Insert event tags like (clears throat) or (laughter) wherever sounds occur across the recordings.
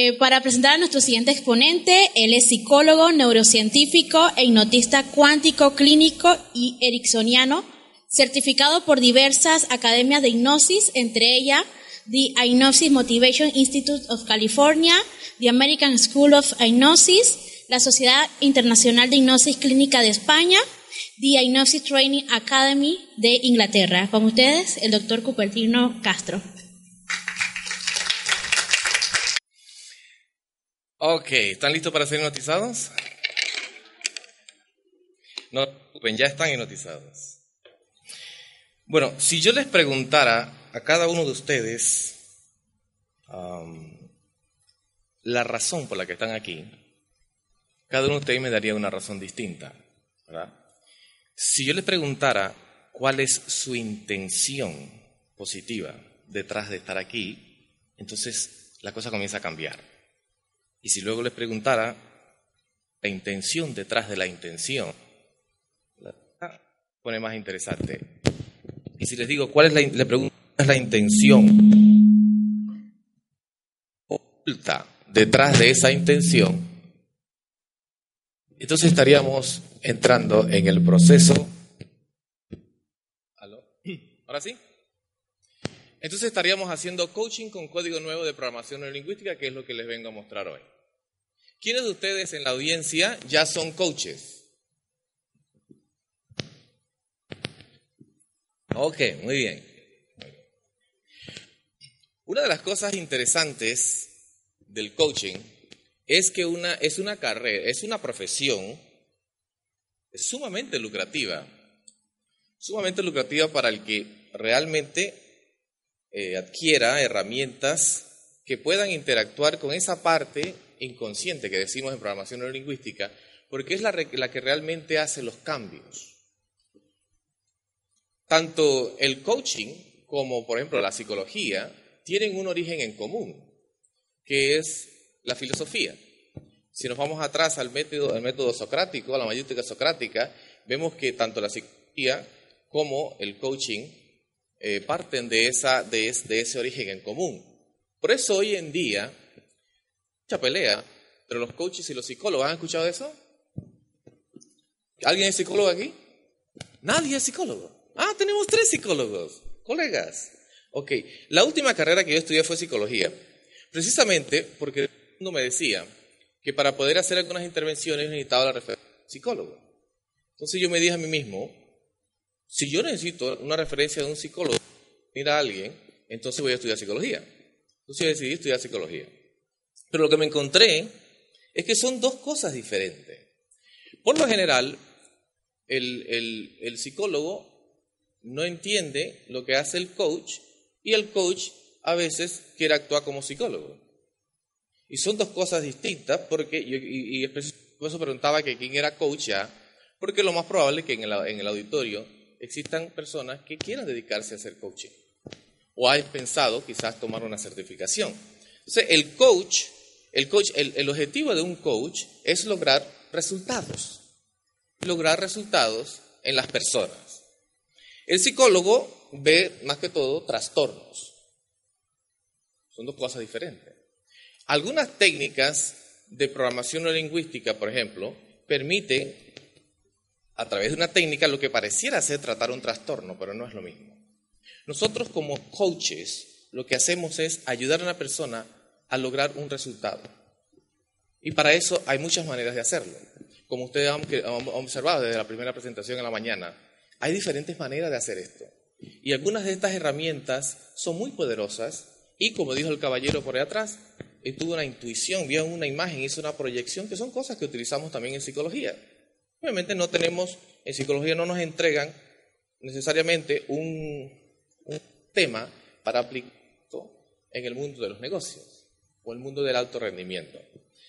Eh, para presentar a nuestro siguiente exponente, él es psicólogo, neurocientífico e hipnotista cuántico clínico y ericksoniano, certificado por diversas academias de hipnosis, entre ellas the Hypnosis Motivation Institute of California, the American School of Hypnosis, la Sociedad Internacional de Hipnosis Clínica de España, the Hypnosis Training Academy de Inglaterra. Con ustedes, el doctor Cupertino Castro. Ok, ¿están listos para ser hipnotizados? No ya están hipnotizados. Bueno, si yo les preguntara a cada uno de ustedes um, la razón por la que están aquí, cada uno de ustedes me daría una razón distinta. Si yo les preguntara cuál es su intención positiva detrás de estar aquí, entonces la cosa comienza a cambiar. Y si luego les preguntara la intención detrás de la intención, pone más interesante. Y si les digo cuál es la, le pregunto, ¿cuál es la intención oculta detrás de esa intención, entonces estaríamos entrando en el proceso. ¿Ahora sí? Entonces estaríamos haciendo coaching con código nuevo de programación neurolingüística, que es lo que les vengo a mostrar hoy. ¿Quiénes de ustedes en la audiencia ya son coaches? Ok, muy bien. Una de las cosas interesantes del coaching es que una, es una carrera, es una profesión sumamente lucrativa, sumamente lucrativa para el que realmente eh, adquiera herramientas que puedan interactuar con esa parte inconsciente que decimos en programación neurolingüística, porque es la, que realmente hace los cambios. Tanto el coaching como, por ejemplo, la psicología tienen un origen en común, que es la filosofía. Si nos vamos atrás al método, al método socrático, a la mayúscula socrática, vemos que tanto la psicología como el coaching eh, parten de, esa, de, ese origen en común. Por eso hoy en día, mucha pelea entre los coaches y los psicólogos. ¿Han escuchado eso? ¿Alguien es psicólogo aquí? Nadie es psicólogo. Ah, tenemos tres psicólogos, colegas. Ok, la última carrera que yo estudié fue psicología, precisamente porque el mundo me decía que para poder hacer algunas intervenciones necesitaba la referencia psicólogo. Entonces yo me dije a mí mismo, si yo necesito una referencia de un psicólogo, mira a alguien, entonces voy a estudiar psicología. Entonces yo decidí estudiar psicología. Pero lo que me encontré es que son dos cosas diferentes. Por lo general, el, el, psicólogo no entiende lo que hace el coach y el coach a veces quiere actuar como psicólogo. Y son dos cosas distintas, porque, y, y, por eso preguntaba que quién era coach ya, porque lo más probable es que en el, en el auditorio existan personas que quieran dedicarse a hacer coaching. O hay pensado quizás tomar una certificación. Entonces, el coach, el, coach el, el objetivo de un coach es lograr resultados. Lograr resultados en las personas. El psicólogo ve más que todo trastornos. Son dos cosas diferentes. Algunas técnicas de programación neurolingüística, por ejemplo, permiten a través de una técnica lo que pareciera ser tratar un trastorno, pero no es lo mismo. Nosotros como coaches lo que hacemos es ayudar a una persona a lograr un resultado. Y para eso hay muchas maneras de hacerlo. Como ustedes han observado desde la primera presentación en la mañana, hay diferentes maneras de hacer esto. Y algunas de estas herramientas son muy poderosas y, como dijo el caballero por ahí atrás, tuvo una intuición, vio una imagen, hizo una proyección, que son cosas que utilizamos también en psicología. Obviamente no tenemos, en psicología no nos entregan necesariamente un, tema para aplicar en el mundo de los negocios o el mundo del alto rendimiento.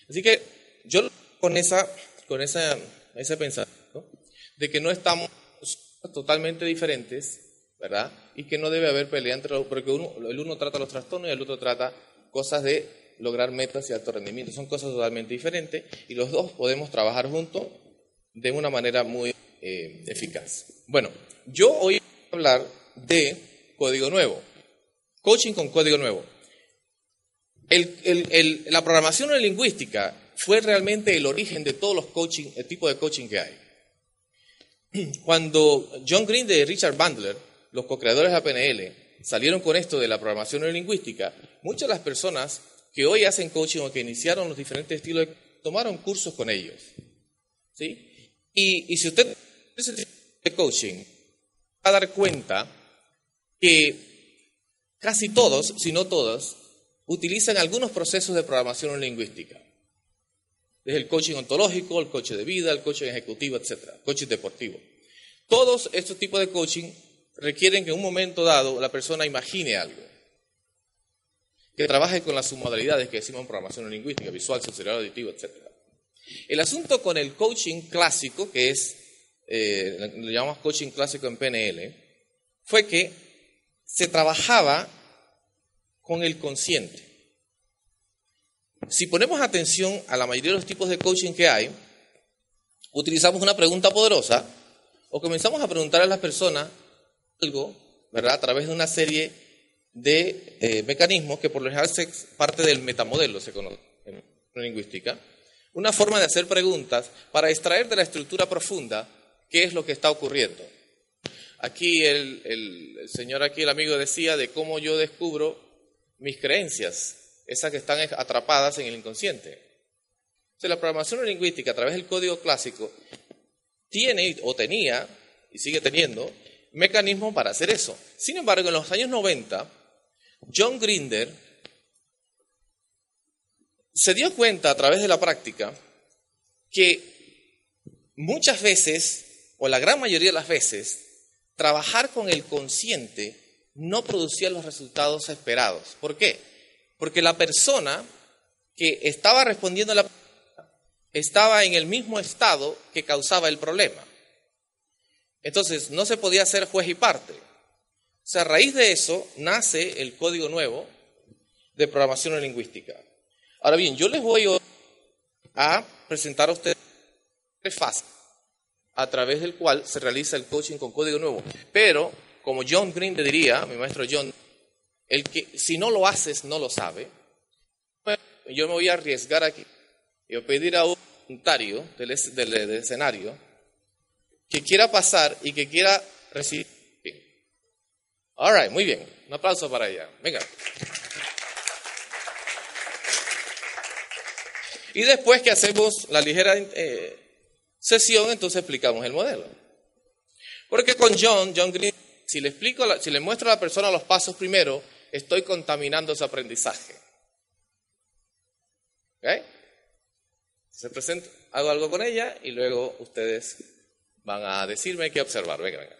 Así que yo con esa, con esa, ese pensamiento de que no estamos totalmente diferentes, ¿verdad? Y que no debe haber pelea entre los, porque el uno trata los trastornos y el otro trata cosas de lograr metas y alto rendimiento. Son cosas totalmente diferentes y los dos podemos trabajar juntos de una manera muy eh, eficaz. Bueno, yo hoy voy a hablar de código nuevo, coaching con código nuevo. la programación lingüística fue realmente el origen de todos los coaching, el tipo de coaching que hay. (clears throat) Cuando John Green y Richard Bandler, los co-creadores de APNL, salieron con esto de la programación neurolingüística, muchas de las personas que hoy hacen coaching o que iniciaron los diferentes estilos, tomaron cursos con ellos. ¿sí? Y, si usted de coaching, va a dar cuenta que casi todos, si no todos, utilizan algunos procesos de programación lingüística. Desde el coaching ontológico, el coaching de vida, el coaching ejecutivo, etcétera, coaching deportivo. Todos estos tipos de coaching requieren que en un momento dado la persona imagine algo, que trabaje con las submodalidades que decimos en programación lingüística, visual, sensorial, auditivo, etcétera. El asunto con el coaching clásico, que es, eh, lo llamamos coaching clásico en PNL, fue que se trabajaba con el consciente. Si ponemos atención a la mayoría de los tipos de coaching que hay, utilizamos una pregunta poderosa o comenzamos a preguntar a las personas algo, ¿verdad? A través de una serie de eh, mecanismos que por lo general es parte del metamodelo, se conoce en lingüística. Una forma de hacer preguntas para extraer de la estructura profunda qué es lo que está ocurriendo. Aquí el, el señor, aquí el amigo decía de cómo yo descubro mis creencias esas que están atrapadas en el inconsciente. la programación lingüística a través del código clásico tiene o tenía y sigue teniendo mecanismos para hacer eso. Sin embargo, en los años 90, John Grinder se dio cuenta a través de la práctica que muchas veces, o la gran mayoría de las veces, trabajar con el consciente no producía los resultados esperados. ¿Por qué? Porque la persona que estaba respondiendo a la estaba en el mismo estado que causaba el problema. Entonces, no se podía ser juez y parte. O sea, a raíz de eso nace el código nuevo de programación lingüística. Ahora bien, yo les voy a presentar a ustedes tres fases a través del cual se realiza el coaching con código nuevo. Pero, como John Green le diría, mi maestro John, el que si no lo haces no lo sabe. Yo me voy a arriesgar aquí y voy a pedir a un voluntario del, escenario que quiera pasar y que quiera recibir. All right, muy bien. Un aplauso para ella. Venga. Y después que hacemos la ligera eh, sesión, entonces explicamos el modelo. Porque con John, John Green, si le explico, si le muestro a la persona los pasos primero, estoy contaminando su aprendizaje. ¿Ok? Se presenta, hago algo con ella y luego ustedes van a decirme qué observar. Venga, venga.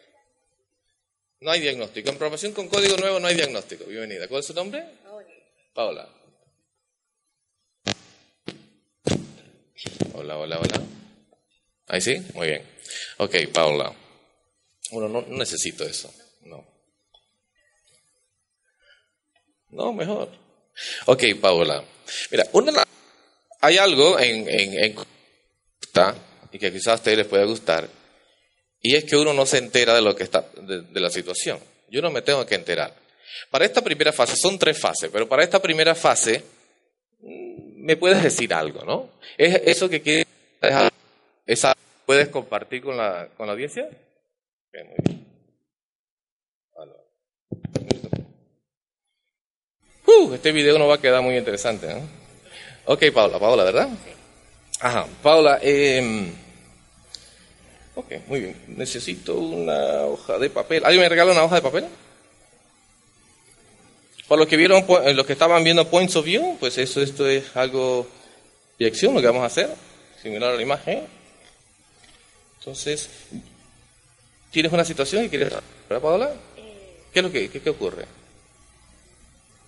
No hay diagnóstico. En programación con código nuevo no hay diagnóstico. Bienvenida. ¿Cuál es su nombre? Paola. Hola, hola, hola. ¿Ahí sí? Muy bien. Ok, Paola. Bueno, no necesito eso. No. No, mejor. Ok, Paola. Mira, una, hay algo en, en, y que quizás a ustedes les pueda gustar, y es que uno no se entera de lo que está, de, la situación. Yo no me tengo que enterar. Para esta primera fase, son tres fases, pero para esta primera fase, me puedes decir algo, ¿no? ¿Es eso que quieres dejar? ¿Esa puedes compartir con la, con la audiencia? muy bien. Uh, este video no va a quedar muy interesante. ¿no? Ok, Paula, Paula, ¿verdad? Ajá, Paula. Eh, ok, muy bien. Necesito una hoja de papel. ¿Alguien me regala una hoja de papel? Para los que vieron, eh, los que estaban viendo Points of View, pues eso, esto es algo de acción, lo que vamos a hacer, similar a la imagen. Entonces, ¿tienes una situación y quieres, ¿verdad, Paola? ¿Qué es lo que qué, ocurre?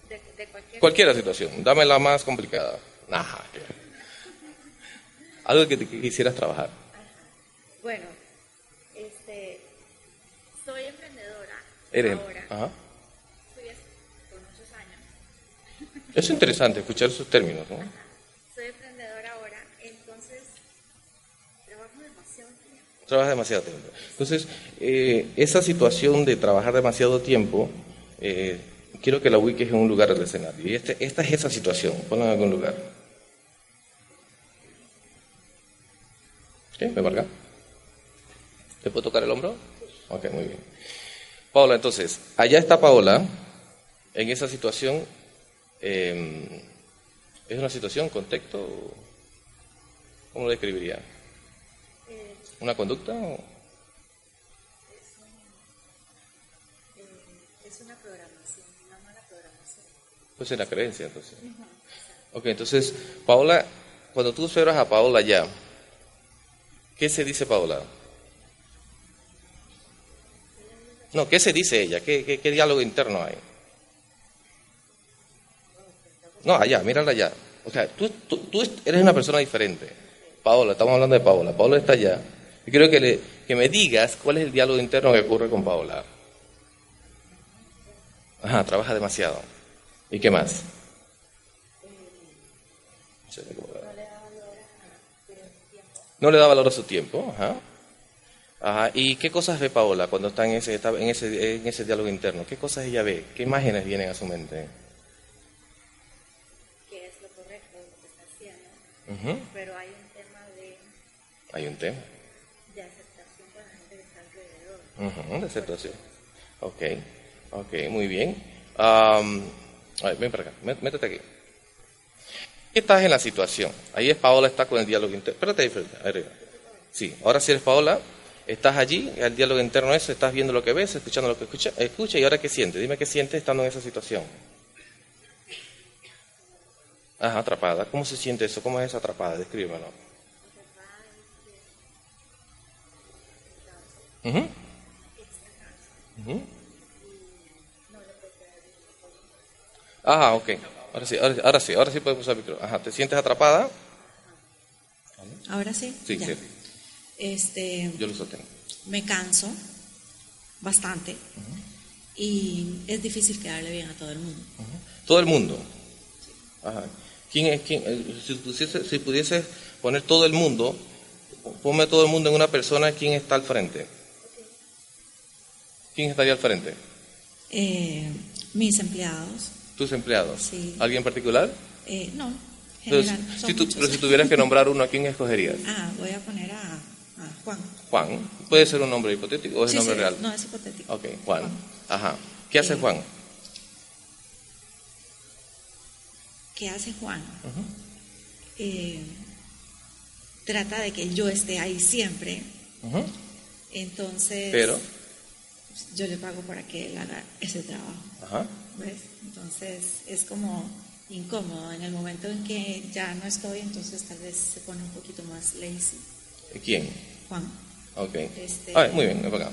De, cualquier... Cualquier situación, dame la más complicada. Ajá. Algo que, te, quisieras trabajar. Bueno, este, soy emprendedora. Eres. Ahora. Ajá. Es interesante escuchar esos términos, ¿no? Soy emprendedora ahora, entonces trabajo demasiado tiempo. Trabajas demasiado tiempo. Entonces, eh, esa situación de trabajar demasiado tiempo, eh, quiero que la ubiques en un lugar del escenario. Y este, esta es esa situación, ponla en algún lugar. ¿Qué? ¿Me marca? ¿Te puedo tocar el hombro? Ok, muy bien. Paola, entonces, allá está Paola, en esa situación, em, ¿es una situación, contexto? ¿Cómo lo describiría? ¿Una conducta? O? Es una programación, una mala programación. Pues es la creencia, entonces. Ok, entonces, Paola, cuando tú observas a Paola ya, ¿qué se dice Paola? No, ¿qué se dice ella? ¿Qué, qué, diálogo interno hay? No, allá, mírala allá. O sea, tú, tú, tú, eres una persona diferente. Paola, estamos hablando de Paola. Paola está allá. Yo quiero que, le, que me digas cuál es el diálogo interno que ocurre con Paola. Ajá, trabaja demasiado. ¿Y qué más? No le da valor a su tiempo. Ajá. Ajá. ¿Y qué cosas ve Paola cuando está en ese, en, ese, en ese diálogo interno? ¿Qué cosas ella ve? ¿Qué imágenes vienen a su mente? ¿Qué es lo correcto lo que está Pero hay un tema de... Hay un tema. De aceptación con la gente que está alrededor. de aceptación. Ok, ok, muy bien. a ver, ven para acá, métete aquí. ¿Qué estás en la situación? Ahí es Paola, está con el diálogo interno. Espérate, ahí, Sí, ahora si eres Paola, Estás allí, el diálogo interno es, estás viendo lo que ves, escuchando lo que escucha, escucha y ahora qué sientes. Dime qué sientes estando en esa situación. Ajá, atrapada. ¿Cómo se siente eso? ¿Cómo es atrapada? Descríbelo. Uh Ajá, ok. Ahora sí, ahora, sí, ahora sí puedes usar el micrófono. Ajá, ¿te sientes atrapada? Ahora sí. Sí, sí. Este, Yo lo sostengo. Me canso bastante y es difícil quedarle bien a todo el mundo. Todo el mundo. Ajá. ¿Quién es quién? Eh, si, pudiese, si pudiese poner todo el mundo, ponme todo el mundo en una persona, ¿quién está al frente? ¿Quién estaría al frente? Eh, mis empleados. ¿Tus empleados? Sí. ¿Alguien en particular? Eh, no, general, si pero si tuvieras que nombrar uno, ¿a quién escogerías? (laughs) Ah, voy a poner a Juan. Juan. ¿Puede ser un nombre hipotético o es un nombre real? No, es hipotético. Ok, Juan. Ajá. ¿Qué hace Juan? ¿Qué hace Juan? Eh, trata de que yo esté ahí siempre. Entonces. Pero. Yo le pago para que él haga ese trabajo. Ajá. ¿Ves? Entonces es como incómodo. En el momento en que ya no estoy, entonces tal vez se pone un poquito más lazy. ¿Quién? Juan. Ok. Este... muy bien, acá.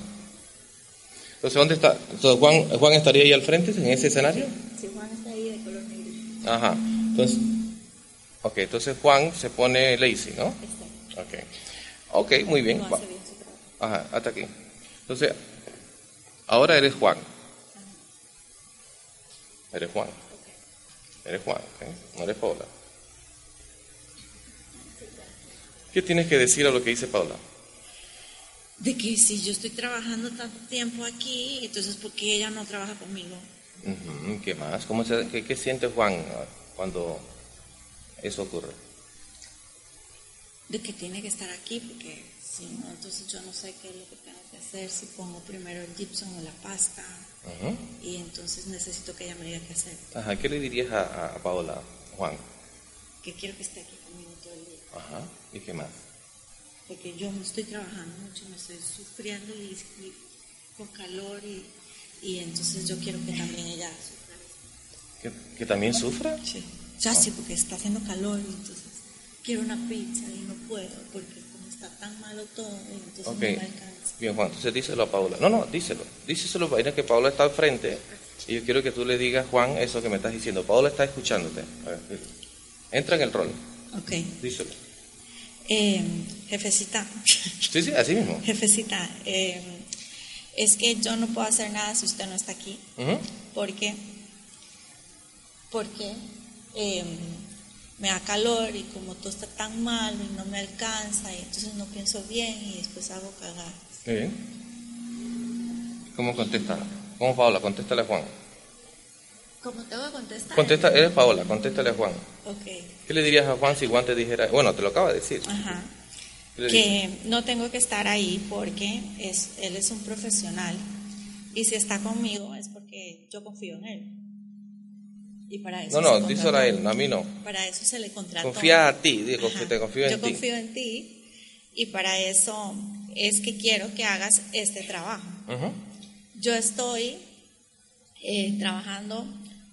Entonces, ¿dónde está? Entonces, Juan, ¿Juan estaría ahí al frente, en ese escenario? Sí, Juan está ahí de color negro. Ajá. Entonces, ok, entonces Juan se pone lazy, ¿no? Ok. Ok, muy bien. Ajá, hasta aquí. Entonces, ahora eres Juan. Eres Juan. Eres Juan. No eres Paula. ¿Qué tienes que decir a lo que dice Paula? De que si yo estoy trabajando tanto tiempo aquí, entonces ¿por qué ella no trabaja conmigo? ¿Qué más? ¿Cómo se, qué, siente Juan cuando eso ocurre? De que tiene que estar aquí, porque si no, entonces yo no sé qué es lo que tengo que hacer, si pongo primero el gypsum o la pasta, y entonces necesito que ella me diga qué hacer. Ajá, ¿qué le dirías a, a Paola, Juan? Que quiero que esté aquí conmigo todo el día. Ajá. ¿Y qué más? Porque yo me estoy trabajando mucho, me estoy sufriendo y, con calor y, y, entonces yo quiero que también ella. ¿Que, que también sufra? Sí. Ya sí, porque está haciendo calor y entonces quiero una pizza y no puedo porque como está tan malo todo, entonces Ok. no me alcanza. Bien, Juan, entonces díselo a Paula. No, no, díselo. Díselo, mira que Paula está al frente y yo quiero que tú le digas, Juan, eso que me estás diciendo. Paula está escuchándote. A ver. Entra en el rol. Ok. Díselo. Eh, jefecita, Sí, sí, así mismo. jefecita, eh, es que yo no puedo hacer nada si usted no está aquí. Ujú. porque porque eh, me da calor y como todo está tan malo y no me alcanza y entonces no pienso bien y después hago cagar. Bien. ¿Cómo contesta? ¿Cómo Paola? Contéstale a Juan. ¿Cómo tengo que contestar? Contesta, eres Paola, contéstale a Juan. Ok, ¿Qué le dirías a Juan si Juan te dijera, bueno, te lo acaba de decir. ajá. Que no tengo que estar ahí porque es, él es un profesional y si está conmigo es porque yo confío en él. Y para eso No, no, se díselo a él, a mí no. Para eso se le contrató. Confía a ti, digo, Ajá. te confío en Yo ti. confío en ti y para eso es que quiero que hagas este trabajo. Ujú. Yo estoy eh, trabajando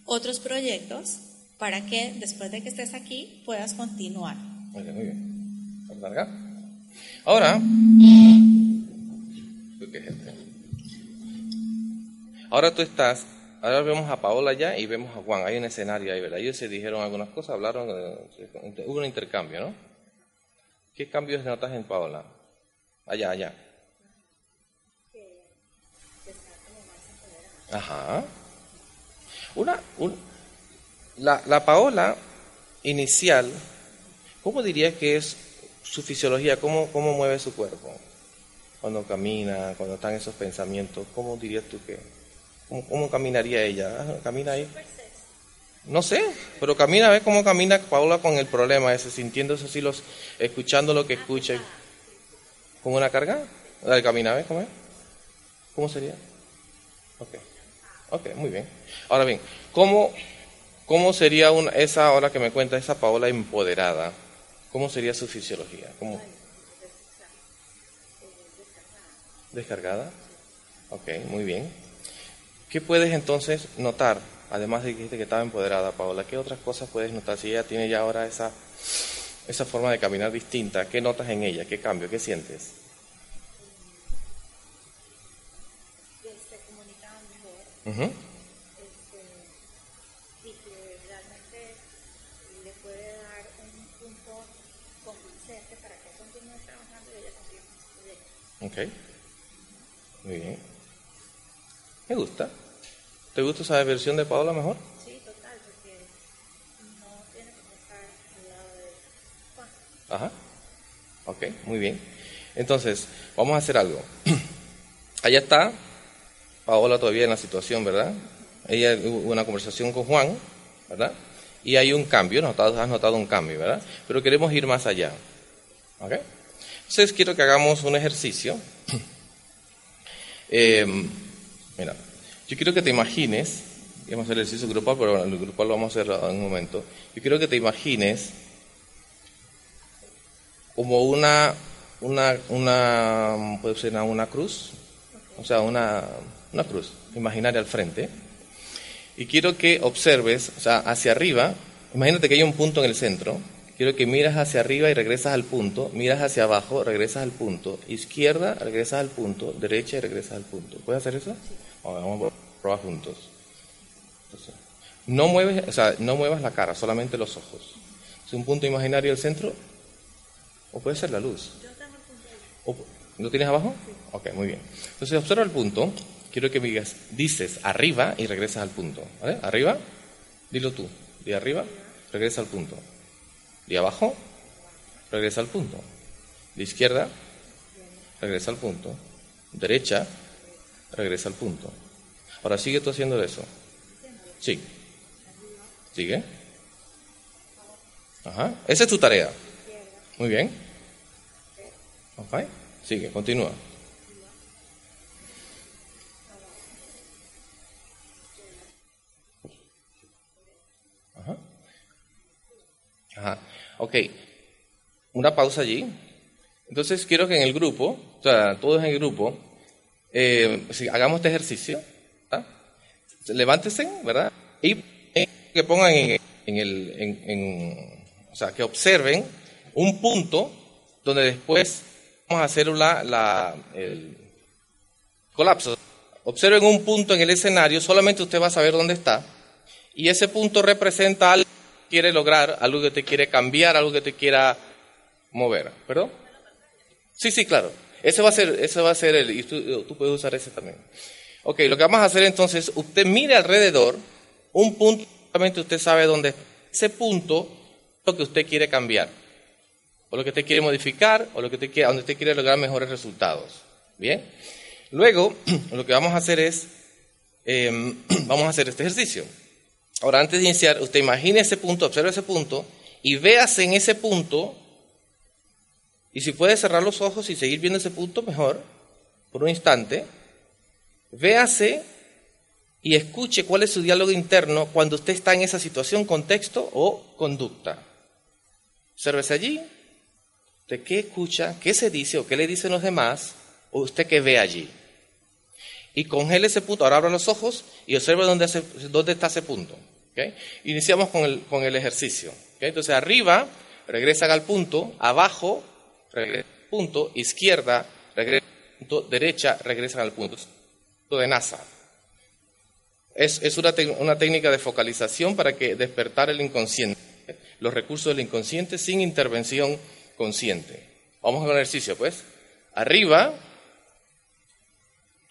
otros proyectos para que después de que estés aquí puedas continuar. Muy bien, muy bien. ¿Vas a largar? Ahora. Uy, qué gente. Ahora tú estás. Ahora vemos a Paola ya y vemos a Juan. Hay un escenario ahí, ¿verdad? Ellos se dijeron algunas cosas, hablaron. eh, hubo un intercambio, ¿no? ¿Qué cambios notas en Paola? Allá, allá. Ajá. Una, un- la, la Paola inicial, ¿cómo dirías que es su fisiología? ¿Cómo, ¿Cómo mueve su cuerpo? Cuando camina, cuando están esos pensamientos, ¿cómo dirías tú que? ¿Cómo, cómo caminaría ella? Ah, ¿Camina ahí? No sé, pero camina, ve cómo camina Paola con el problema ese, sintiéndose así, los, escuchando lo que escucha. ¿Con una carga? Dale, camina, ¿ves cómo es? ¿Cómo sería? Ok, ok, muy bien. Ahora bien, ¿cómo, cómo sería una, esa, ahora que me cuenta, esa Paola empoderada? ¿Cómo sería su fisiología? ¿Cómo? ¿Descargada? Ok, muy bien. ¿Qué puedes entonces notar? Además de que dijiste que estaba empoderada, Paola, ¿qué otras cosas puedes notar? Si ella tiene ya ahora esa, esa forma de caminar distinta, ¿qué notas en ella? ¿Qué cambio? ¿Qué sientes? Se mejor Ujú. y que realmente le puede dar un punto convincente para que continúe trabajando y ella continúe. Ok. Muy bien. Me gusta. ¿Te gusta esa versión de Paola mejor? Sí, total, porque no tiene que estar al lado de Juan. Ajá. Ok, muy bien. Entonces, vamos a hacer algo. (clears throat) Allá está Paola todavía en la situación, ¿verdad? Ella hubo una conversación con Juan, ¿verdad? Y hay un cambio, notado, has notado un cambio, ¿verdad? Pero queremos ir más allá. ¿Ok? Entonces quiero que hagamos un ejercicio. (clears throat) Eh, mira, yo quiero que te imagines, vamos a hacer el ejercicio grupal, pero el grupal lo vamos a hacer en un momento. Yo quiero que te imagines como una, una, una, puede ser una cruz, o sea, una, una cruz imaginaria al frente. Y quiero que observes, o sea, hacia arriba, imagínate que hay un punto en el centro, quiero que miras hacia arriba y regresas al punto, miras hacia abajo, regresas al punto, izquierda, regresas al punto, derecha y regresas al punto. ¿Puedes hacer eso? Vamos, vamos a probar juntos. Entonces, no mueves, o sea, no muevas la cara, solamente los ojos. Es un punto imaginario del centro, o puede ser la luz. O- ¿Lo tienes abajo? Ok, muy bien. Entonces observa el punto. Quiero que me digas, dices arriba y regresas al punto. ¿Vale? Arriba, dilo tú. De arriba, regresa al punto. De abajo, regresa al punto. De izquierda, regresa al punto. Derecha, regresa al punto. Ahora sigue tú haciendo eso. Sí. Sigue. Ajá. Esa es tu tarea. Muy bien. Ok. Sigue, continúa. Ajá. Ajá. Ok. Una pausa allí. Entonces quiero que en el grupo, o sea, todos en el grupo, eh, si hagamos este ejercicio. ¿ah? Levántese, ¿verdad? Y eh, que pongan en, en el, en- en- o sea, que observen un punto donde después vamos a hacer la, la- el colapso. Observen un punto en el escenario, solamente usted va a saber dónde está, y ese punto representa algo que quiere lograr, algo que te quiere cambiar, algo que te quiera mover. ¿Perdón? Sí, sí, claro. Ese va a ser, ese va a ser el, y tú, tú puedes usar ese también. Ok, lo que vamos a hacer entonces, usted mire alrededor, un punto, solamente usted sabe dónde. Ese punto lo que usted quiere cambiar, o lo que usted quiere modificar, o lo que usted quiere, donde usted quiere lograr mejores resultados. Bien. Luego, (clears throat) lo que vamos a hacer es, eh, (clears throat) vamos a hacer este ejercicio. Ahora, antes de iniciar, usted imagine ese punto, observe ese punto, y véase en ese punto, y si puede cerrar los ojos y seguir viendo ese punto, mejor, por un instante, véase y escuche cuál es su diálogo interno cuando usted está en esa situación, contexto o conducta. Obsérvese allí, de qué escucha, qué se dice o qué le dicen los demás, o usted qué ve allí. Y congele ese punto, ahora abra los ojos y observe dónde, está ese punto. ¿ok? Iniciamos con el, ejercicio. ¿ok? Entonces arriba, regresan al punto, abajo, regresan al punto, izquierda, regresan al punto, derecha, regresan al punto. De NASA. Es, es una, una técnica de focalización para que despertar el inconsciente, los recursos del inconsciente sin intervención consciente. Vamos con el ejercicio, pues. Arriba,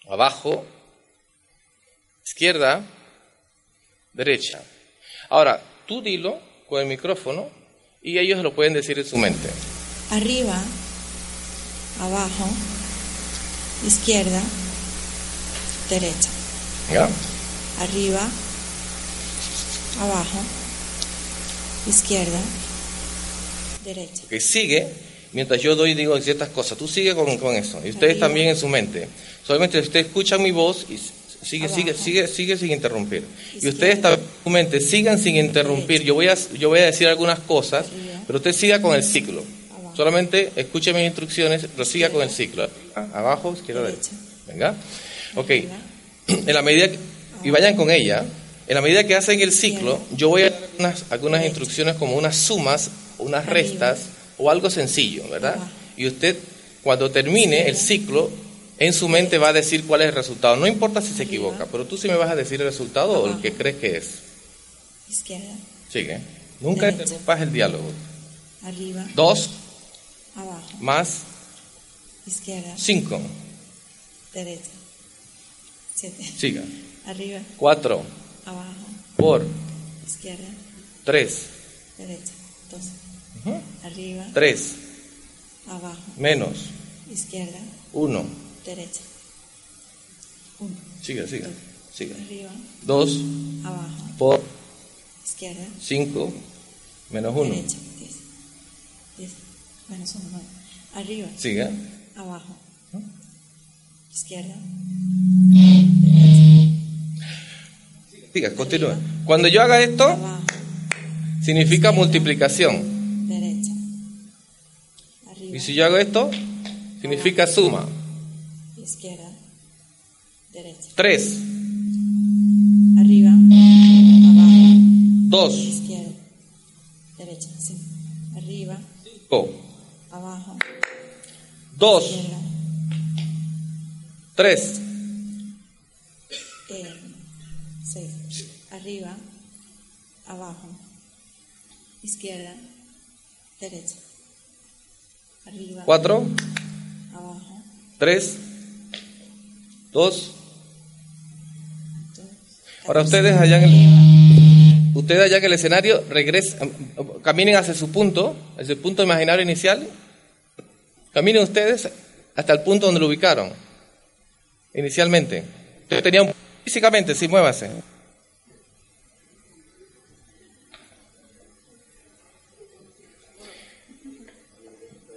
abajo, izquierda, derecha. Ahora, tú dilo con el micrófono y ellos lo pueden decir en su mente. Arriba, abajo, izquierda, derecha. ¿Ya? Arriba, abajo, izquierda, derecha. que sigue mientras yo doy y digo ciertas cosas. Tú sigue con, con eso. Y ustedes Arriba. también en su mente. Solamente ustedes escuchan mi voz y sigue, sigue, Abajo. sigue, sigue sin interrumpir. Y ustedes también en su mente sigan sin interrumpir. Yo voy a, yo voy a decir algunas cosas, Arriba. pero usted siga con el ciclo. Solamente escuche mis instrucciones, pero siga con el ciclo. Ah, Abajo, izquierda, derecha. Venga. Ok. En la medida que, y vayan con ella, en la medida que hacen el ciclo, yo voy a dar algunas, algunas instrucciones como unas sumas, unas restas o algo sencillo, ¿verdad? Y usted, cuando termine el ciclo, en su mente va a decir cuál es el resultado. No importa si se equivoca, pero tú sí me vas a decir el resultado o el que crees que es. Izquierda, Sigue. Nunca interrumpas el diálogo. arriba, Dos abajo, más izquierda, cinco. derecha. Siete. Siga. Arriba, Cuatro abajo, por izquierda, tres. derecha. Dos. Arriba, Tres abajo, menos izquierda, uno. derecha. Uno. Siga, siga. Siga. Arriba, Dos abajo, por izquierda, cinco menos uno. derecha. Menos uno, nueve. Arriba, Siga. abajo, izquierda, Siga, continúa. Cuando yo haga esto, abajo, significa multiplicación. derecha. Arriba, Y si yo hago esto, significa suma. izquierda, derecha. Tres, Arriba, abajo, dos, izquierda, derecha. Sí. Arriba, cinco, abajo, dos, tres, eh, seis. Arriba, abajo, izquierda, derecha. Arriba, cuatro, abajo, tres, dos. dos. Ahora ustedes allá en el, ustedes allá en el escenario regresen, caminen hacia su punto, hacia el punto imaginario inicial. Caminen ustedes hasta el punto donde lo ubicaron inicialmente. Ustedes tenían físicamente, sí, muévase.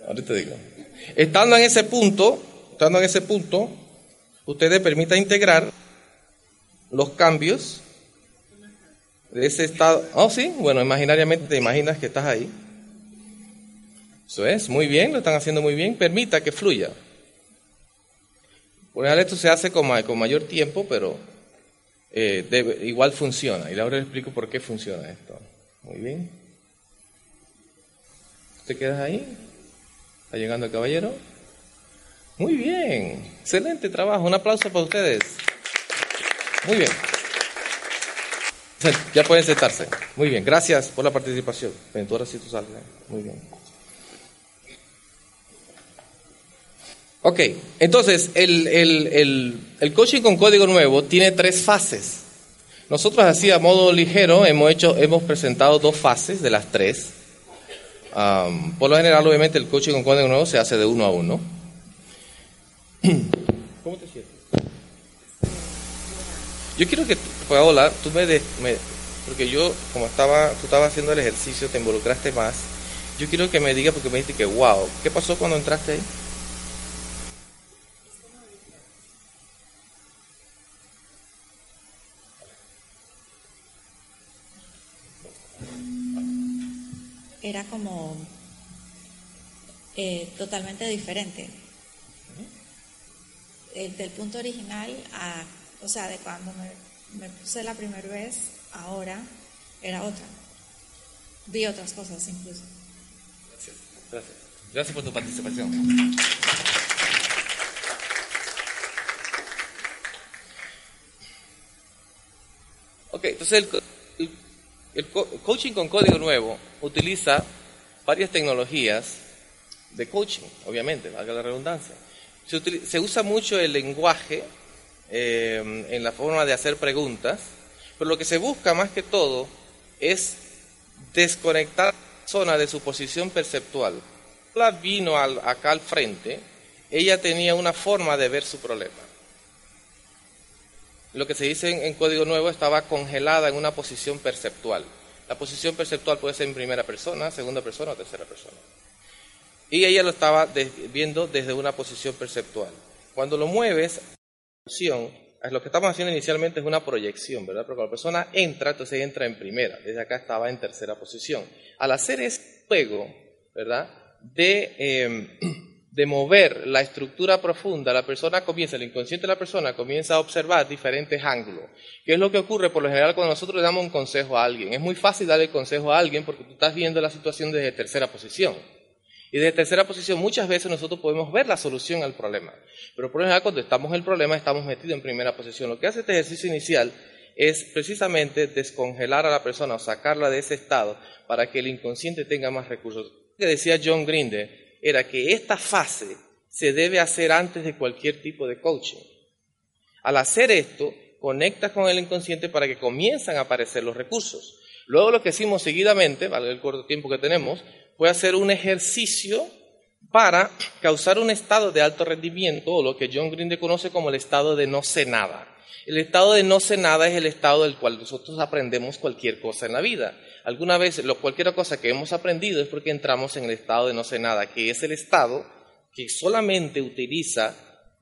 Ahorita digo. Estando en ese punto, estando en ese punto, ustedes permitan integrar los cambios de ese estado. Oh, sí, bueno, imaginariamente te imaginas que estás ahí. Eso es, muy bien, lo están haciendo muy bien. Permita que fluya. Por ejemplo, esto se hace con, con mayor tiempo, pero eh, igual funciona. Y ahora le explico por qué funciona esto. Muy bien. ¿Te quedas ahí? ¿Está llegando el caballero? Muy bien. Excelente trabajo. Un aplauso para ustedes. Muy bien. Ya pueden sentarse. Muy bien. Gracias por la participación. Ahora sí tú sales. ¿eh? Muy bien. Ok, entonces el, el- el- coaching con código nuevo tiene tres fases. Nosotros así a modo ligero hemos hecho, hemos presentado dos fases de las tres. Am, por lo general, obviamente, el coaching con código nuevo se hace de uno a uno. (clears throat) ¿Cómo te sientes? Yo quiero que, Paola, tú me, de- me- porque yo, como estaba, tú estabas haciendo el ejercicio, te involucraste más. Yo quiero que me digas, porque me dijiste que, wow, ¿qué pasó cuando entraste ahí? Era como eh, totalmente diferente. El del punto original a, o sea, de cuando me, me puse la primera vez, ahora era otra. Vi otras cosas incluso. Gracias. Gracias por tu participación. Ok, entonces el, el- el co- coaching con código nuevo utiliza varias tecnologías de coaching, obviamente, valga la redundancia. Se, se usa mucho el lenguaje eh, en la forma de hacer preguntas, pero lo que se busca más que todo es desconectar a la persona de su posición perceptual. La vino al- acá al frente, ella tenía una forma de ver su problema. Lo que se dice en, código nuevo estaba congelada en una posición perceptual. La posición perceptual puede ser en primera persona, segunda persona o tercera persona. Y ella lo estaba viendo desde una posición perceptual. Cuando lo mueves, lo que estamos haciendo inicialmente es una proyección, ¿verdad? Porque cuando la persona entra, entonces entra en primera. Desde acá estaba en tercera posición. Al hacer ese juego, ¿verdad? De, eh, (clears throat) de mover la estructura profunda, la persona comienza, el inconsciente de la persona comienza a observar diferentes ángulos. ¿Qué es lo que ocurre por lo general cuando nosotros le damos un consejo a alguien? Es muy fácil darle consejo a alguien porque tú estás viendo la situación desde tercera posición. Y desde tercera posición muchas veces nosotros podemos ver la solución al problema. Pero por lo general cuando estamos en el problema estamos metidos en primera posición. Lo que hace este ejercicio inicial es precisamente descongelar a la persona o sacarla de ese estado para que el inconsciente tenga más recursos. Que decía John Grinder era que esta fase se debe hacer antes de cualquier tipo de coaching. Al hacer esto, conectas con el inconsciente para que comiencen a aparecer los recursos. Luego lo que hicimos seguidamente, vale el corto tiempo que tenemos, fue hacer un ejercicio para causar un estado de alto rendimiento, o lo que John Green conoce como el estado de no sé nada. El estado de no sé nada es el estado del cual nosotros aprendemos cualquier cosa en la vida. Alguna vez, lo, cualquier cosa que hemos aprendido es porque entramos en el estado de no sé nada, que es el estado que solamente utiliza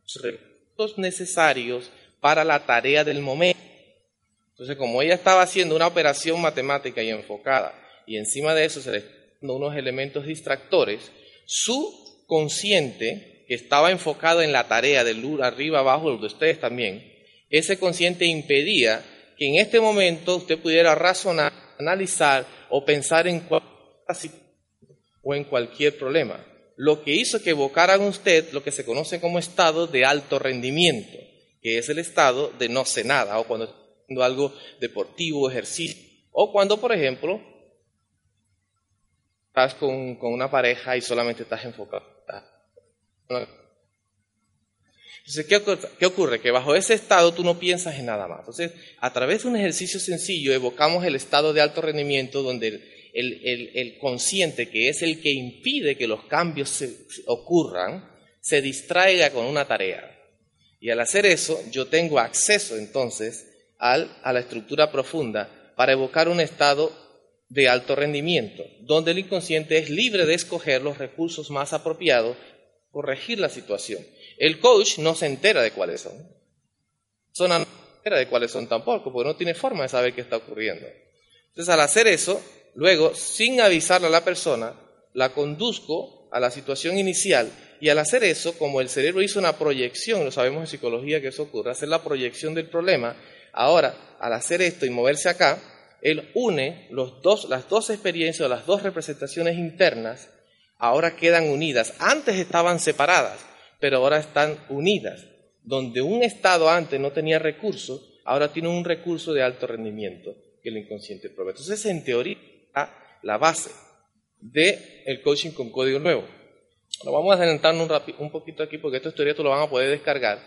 los recursos necesarios para la tarea del momento. Entonces, como ella estaba haciendo una operación matemática y enfocada, y encima de eso se le unos elementos distractores, su consciente, que estaba enfocado en la tarea del arriba, abajo, los de ustedes también, ese consciente impedía que en este momento usted pudiera razonar, analizar o pensar en o en cualquier problema. Lo que hizo que evocaran usted lo que se conoce como estado de alto rendimiento, que es el estado de no sé nada, o cuando está haciendo algo deportivo, ejercicio, o cuando, por ejemplo, estás con, con una pareja y solamente estás enfocado. Entonces, ¿qué? ¿qué ocurre? Que bajo ese estado tú no piensas en nada más. Entonces, a través de un ejercicio sencillo evocamos el estado de alto rendimiento donde el, el- el- consciente, que es el que impide que los cambios se ocurran, se distraiga con una tarea. Y al hacer eso, yo tengo acceso entonces al- a la estructura profunda para evocar un estado de alto rendimiento, donde el inconsciente es libre de escoger los recursos más apropiados, corregir la situación. El coach no se entera de cuáles son. Zona no se entera de cuáles son tampoco, porque no tiene forma de saber qué está ocurriendo. Entonces, al hacer eso, luego, sin avisarle a la persona, la conduzco a la situación inicial y al hacer eso, como el cerebro hizo una proyección, lo sabemos en psicología que eso ocurre, hacer la proyección del problema, Ahora, al hacer esto y moverse acá, él une los dos, las dos experiencias o las dos representaciones internas, ahora quedan unidas. Antes estaban separadas, pero ahora están unidas. Donde un estado antes no tenía recursos, ahora tiene un recurso de alto rendimiento que el inconsciente provee. Entonces, en teoría, la base del coaching con código nuevo. Lo vamos a adelantar un, poquito aquí porque esta teoría tú lo van a poder descargar.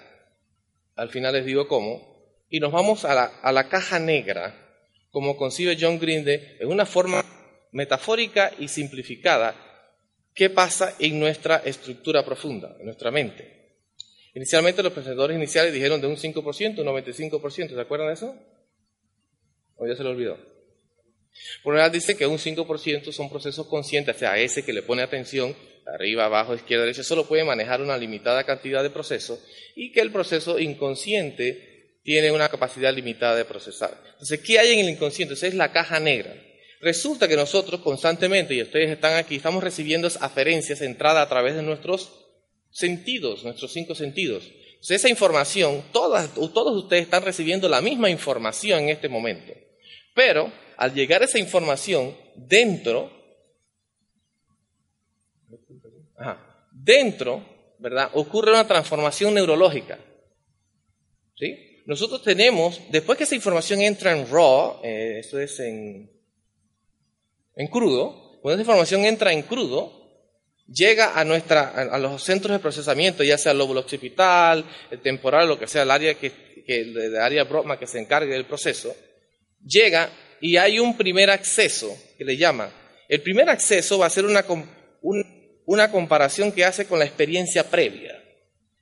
Al final les digo cómo. Y nos vamos a la, a la caja negra, como concibe John Grinde, en una forma metafórica y simplificada, qué pasa en nuestra estructura profunda, en nuestra mente. Inicialmente los presentadores iniciales dijeron de un 5%, un 95%, ¿se acuerdan de eso? ¿O ya se lo olvidó? Por lo dice que un 5% son procesos conscientes, o sea, ese que le pone atención, arriba, abajo, izquierda, derecha, solo puede manejar una limitada cantidad de procesos y que el proceso inconsciente tiene una capacidad limitada de procesar. Entonces, ¿qué hay en el inconsciente? Esa es la caja negra. Resulta que nosotros constantemente, y ustedes están aquí, estamos recibiendo aferencias entradas a través de nuestros sentidos, nuestros cinco sentidos. Esa información, todos ustedes están recibiendo la misma información en este momento. Pero al llegar esa información dentro, dentro, ¿verdad? Ocurre una transformación neurológica. ¿Sí? Nosotros tenemos, después que esa información entra en raw, eh, eso es en, en crudo, cuando esa información entra en crudo, llega a, nuestra, a, los centros de procesamiento, ya sea el lóbulo occipital, el temporal, lo que sea, el área, que, el área Brotma que se encargue del proceso, llega y hay un primer acceso que le llama. El primer acceso va a ser una, una comparación que hace con la experiencia previa.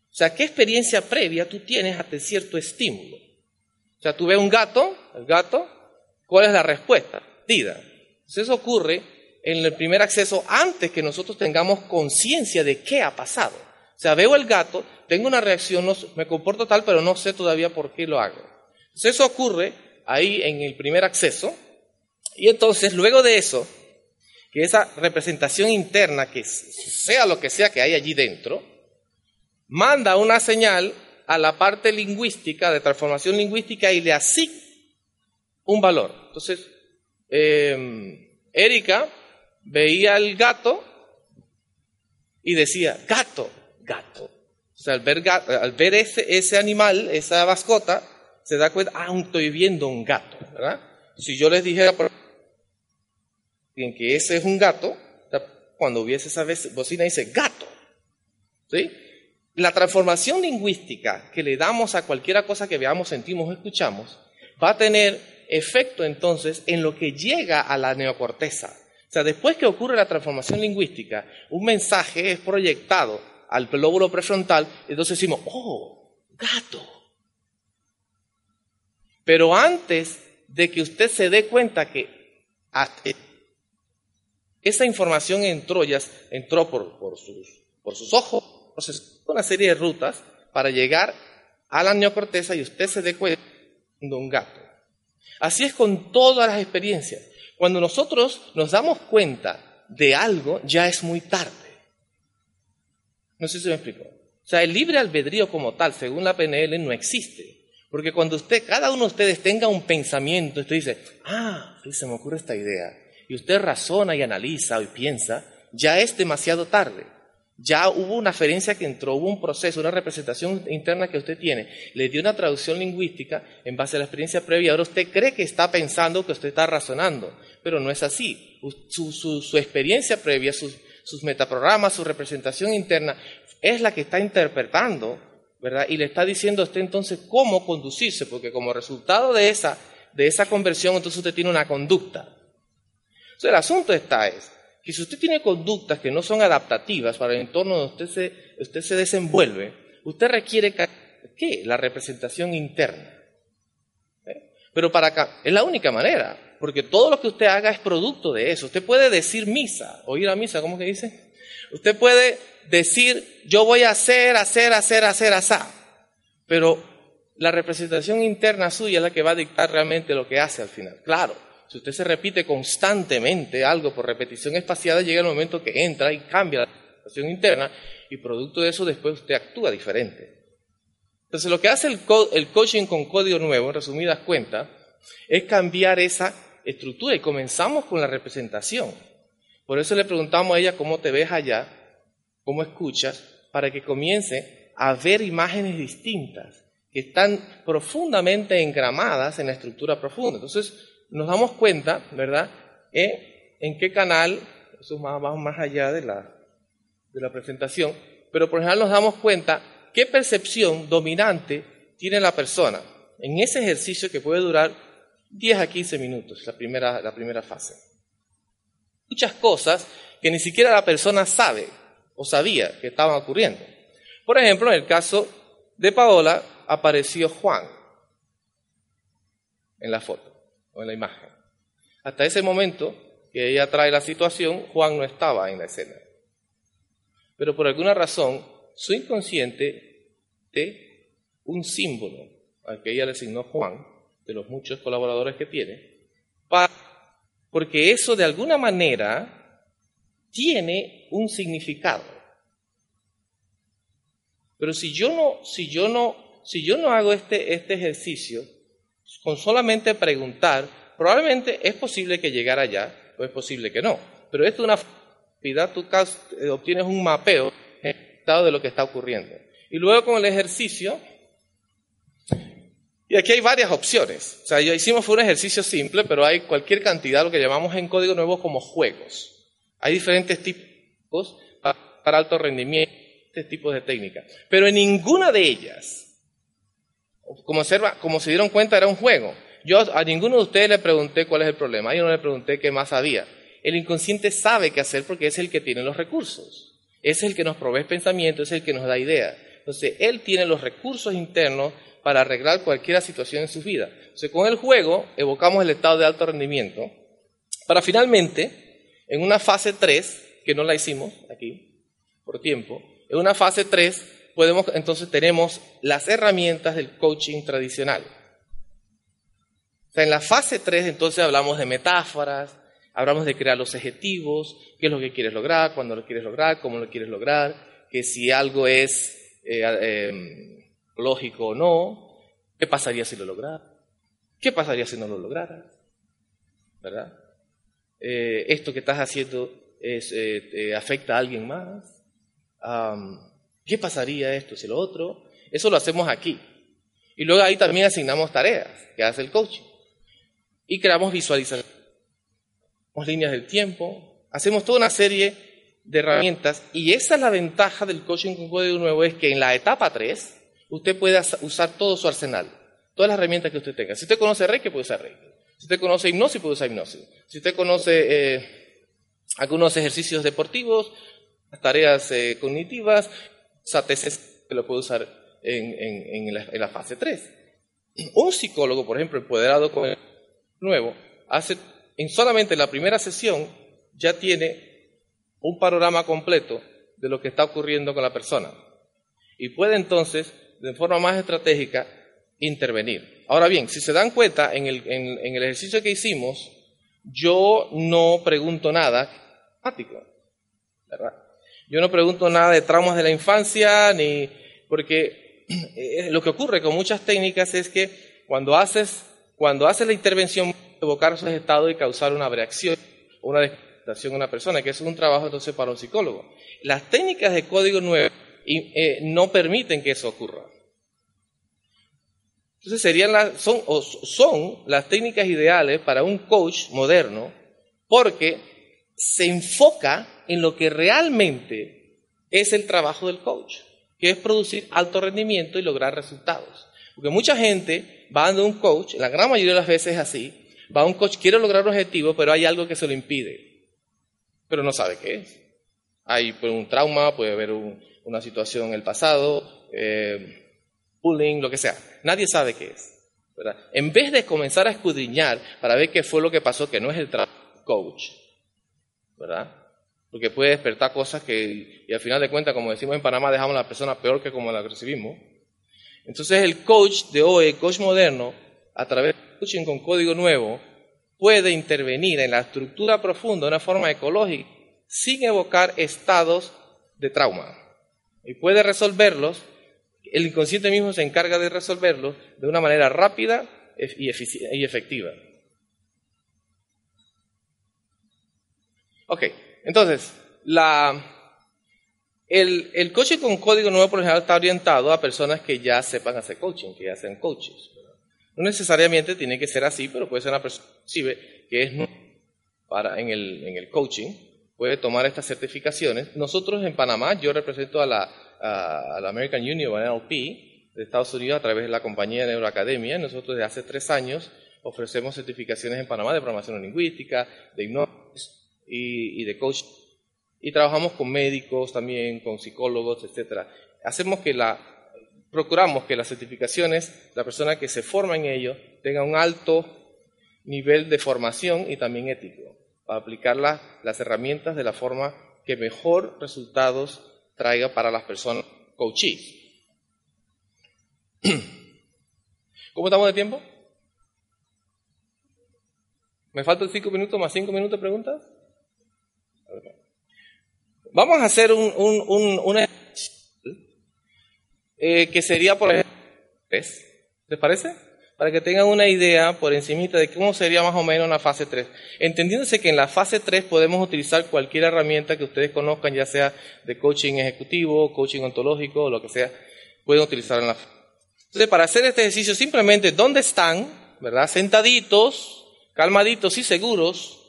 O sea, ¿qué experiencia previa tú tienes ante cierto estímulo? O sea, tú ves un gato, el gato, ¿cuál es la respuesta? Tida. Entonces eso ocurre en el primer acceso antes que nosotros tengamos conciencia de qué ha pasado. O sea, veo el gato, tengo una reacción, me comporto tal, pero no sé todavía por qué lo hago. Entonces eso ocurre ahí en el primer acceso. Y entonces, luego de eso, que esa representación interna, que sea lo que sea que hay allí dentro, manda una señal a la parte lingüística, de transformación lingüística, y le asigna un valor. Entonces, em, Erika veía al gato y decía, gato, gato. O sea, al ver, al ver ese, ese animal, esa mascota, se da cuenta, ah, estoy viendo un gato, ¿verdad? Si yo les dijera que ese es un gato, cuando hubiese esa bocina dice gato, ¿sí? La transformación lingüística que le damos a cualquiera cosa que veamos, sentimos o escuchamos, va a tener efecto entonces en lo que llega a la neocorteza. O sea, después que ocurre la transformación lingüística, un mensaje es proyectado al lóbulo prefrontal, entonces decimos, oh, gato. Pero antes de que usted se dé cuenta que esa información entró, ya entró por, por, sus, por sus ojos, entonces una serie de rutas para llegar a la neocorteza y usted se dé cuenta de un gato. Así es con todas las experiencias. Cuando nosotros nos damos cuenta de algo, ya es muy tarde. No sé si me explico. O sea, el libre albedrío como tal, según la PNL, no existe. Porque cuando usted, cada uno de ustedes tenga un pensamiento, usted dice, ah, se me ocurre esta idea, y usted razona y analiza y piensa, ya es demasiado tarde. Ya hubo una aferencia que entró, hubo un proceso, una representación interna que usted tiene, le dio una traducción lingüística en base a la experiencia previa, ahora usted cree que está pensando, que usted está razonando, pero no es así. Su, experiencia previa, sus, sus metaprogramas, su representación interna, es la que está interpretando ¿verdad? Y le está diciendo a usted entonces cómo conducirse, porque como resultado de esa, de esa conversión, entonces usted tiene una conducta. Entonces el asunto está es que si usted tiene conductas que no son adaptativas para el entorno donde usted se, usted se desenvuelve, usted requiere ¿qué? La representación interna. ¿Eh? Pero para acá, es la única manera, porque todo lo que usted haga es producto de eso. Usted puede decir misa, o ir a misa, ¿cómo que dice? Usted puede decir, yo voy a hacer, hacer, hacer, hacer, hacer. Pero la representación interna suya es la que va a dictar realmente lo que hace al final. Claro, si usted se repite constantemente algo por repetición espaciada, llega el momento que entra y cambia la representación interna y producto de eso después usted actúa diferente. Entonces lo que hace el, el coaching con código nuevo, en resumidas cuentas, es cambiar esa estructura y comenzamos con la representación. Por eso le preguntamos a ella cómo te ves allá, cómo escuchas, para que comience a ver imágenes distintas que están profundamente engramadas en la estructura profunda. Entonces nos damos cuenta, ¿verdad?, eh, en qué canal, eso es más, más, allá de la, de la presentación, pero por ejemplo nos damos cuenta qué percepción dominante tiene la persona en ese ejercicio que puede durar 10 a 15 minutos, la primera, la primera fase. Muchas cosas que ni siquiera la persona sabe o sabía que estaban ocurriendo. Por ejemplo, en el caso de Paola apareció Juan en la foto en la imagen. Hasta ese momento que ella trae la situación, Juan no estaba en la escena. Pero por alguna razón, su inconsciente de un símbolo al que ella le asignó Juan, de los muchos colaboradores que tiene, para- porque eso de alguna manera tiene un significado. Pero si yo no, si yo no, si yo no hago este, este ejercicio, con solamente preguntar, probablemente es posible que llegara allá, o es posible que no. Pero esto es una actividad, tú eh, obtienes un mapeo de lo que está ocurriendo. Y luego con el ejercicio, y aquí hay varias opciones. O sea, yo hicimos fue un ejercicio simple, pero hay cualquier cantidad, lo que llamamos en código nuevo como juegos. Hay diferentes tipos pa- para alto rendimiento, diferentes tipos de técnicas. Pero en ninguna de ellas como, observa, como se dieron cuenta, era un juego. Yo a ninguno de ustedes le pregunté cuál es el problema. Yo no le pregunté qué más había. El inconsciente sabe qué hacer porque es el que tiene los recursos. Es el que nos provee pensamiento, es el que nos da ideas. Entonces, él tiene los recursos internos para arreglar cualquier situación en su vida. Entonces, con el juego evocamos el estado de alto rendimiento para finalmente, en una fase 3, que no la hicimos aquí por tiempo, en una fase 3 podemos, entonces tenemos las herramientas del coaching tradicional. O sea, en la fase 3 entonces hablamos de metáforas, hablamos de crear los objetivos, qué es lo que quieres lograr, cuándo lo quieres lograr, cómo lo quieres lograr, que si algo es eh, eh, lógico o no, qué pasaría si lo lograras, qué pasaría si no lo lograras, ¿verdad? Eh, esto que estás haciendo es, eh, eh, afecta a alguien más. Am, ¿Qué pasaría esto si lo otro? Eso lo hacemos aquí. Y luego ahí también asignamos tareas que hace el coaching. Y creamos visualizaciones, líneas del tiempo, hacemos toda una serie de herramientas. Y esa es la ventaja del coaching con código nuevo, es que en la etapa 3 usted puede usar todo su arsenal, todas las herramientas que usted tenga. Si usted conoce Reiki, puede usar Reiki. Si usted conoce hipnosis, puede usar hipnosis. Si usted conoce eh, algunos ejercicios deportivos, tareas eh, cognitivas, SATS que lo puede usar en, en- en la, en la fase 3. Un psicólogo, por ejemplo, empoderado con el nuevo, hace en solamente la primera sesión ya tiene un panorama completo de lo que está ocurriendo con la persona y puede entonces, de forma más estratégica, intervenir. Ahora bien, si se dan cuenta, en el, en- en el ejercicio que hicimos, yo no pregunto nada ¿verdad? Yo no pregunto nada de traumas de la infancia, ni porque (clears throat) eh, lo que ocurre con muchas técnicas es que cuando haces, cuando haces la intervención, evocar esos estados y causar una reacción, una despertación a una persona, que es un trabajo entonces para un psicólogo. Las técnicas de código nuevo y, eh, no permiten que eso ocurra. Entonces serían las, son, o son las técnicas ideales para un coach moderno porque se enfoca en lo que realmente es el trabajo del coach, que es producir alto rendimiento y lograr resultados. Porque mucha gente va a un coach, la gran mayoría de las veces es así, va a un coach, quiere lograr un objetivo, pero hay algo que se lo impide, pero no sabe qué es. Hay pues, un trauma, puede haber un- una situación en el pasado, eh, bullying, lo que sea. Nadie sabe qué es. En vez de comenzar a escudriñar para ver qué fue lo que pasó, que no es el trabajo coach, ¿verdad? Porque puede despertar cosas que, y al final de cuentas, como decimos en Panamá, dejamos a la persona peor que como la recibimos. Entonces el coach de hoy, el coach moderno, a través del coaching con código nuevo, puede intervenir en la estructura profunda de una forma ecológica sin evocar estados de trauma. Y puede resolverlos el inconsciente mismo se encarga de resolverlo de una manera rápida y, y efectiva. Ok, entonces, la, el, el coaching con código nuevo por ejemplo está orientado a personas que ya sepan hacer coaching, que ya sean coaches. No necesariamente tiene que ser así, pero puede ser una persona que es para, en, el, coaching, puede tomar estas certificaciones. Nosotros en Panamá, yo represento a la, a, la American Union, NLP, de Estados Unidos a través de la compañía Neuroacademia. Nosotros desde hace tres años ofrecemos certificaciones en Panamá de programación lingüística, de hipnosis y, de coaching y trabajamos con médicos también, con psicólogos, etcétera. Hacemos que la, procuramos que las certificaciones, la persona que se forma en ello, tenga un alto nivel de formación y también ético, para aplicar las herramientas de la forma que mejor resultados traiga para las personas coaches. (clears throat) ¿Cómo estamos de tiempo? ¿Me faltan cinco minutos más cinco minutos de preguntas? Vamos a hacer un, un, eh, que sería por ejemplo ¿Les parece? Para que tengan una idea por encimita de cómo sería más o menos una fase 3. Entendiéndose que en la fase 3 podemos utilizar cualquier herramienta que ustedes conozcan, ya sea de coaching ejecutivo, coaching ontológico lo que sea, pueden utilizar en la Entonces, para hacer este ejercicio, simplemente, ¿dónde están? ¿Verdad? Sentaditos, calmaditos y seguros.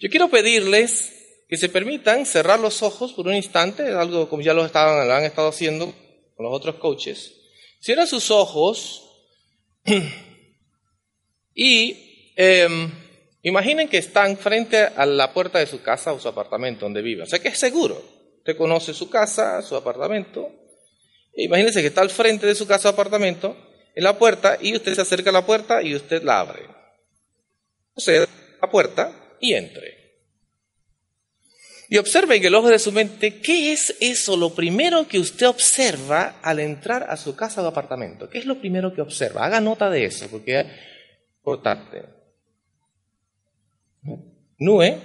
Yo quiero pedirles que se permitan cerrar los ojos por un instante, algo como ya lo, estaban, lo han estado haciendo con los otros coaches. Cierran sus ojos (clears throat) y em, imaginen que están frente a la puerta de su casa o su apartamento donde vive. O sea que es seguro. Usted conoce su casa, su apartamento. E imagínense que está al frente de su casa o apartamento, en la puerta, y usted se acerca a la puerta y usted la abre. O sea, la puerta y entre. Y observe en el ojo de su mente qué es eso, lo primero que usted observa al entrar a su casa o apartamento. ¿Qué es lo primero que observa? Haga nota de eso, porque es importante. Nue.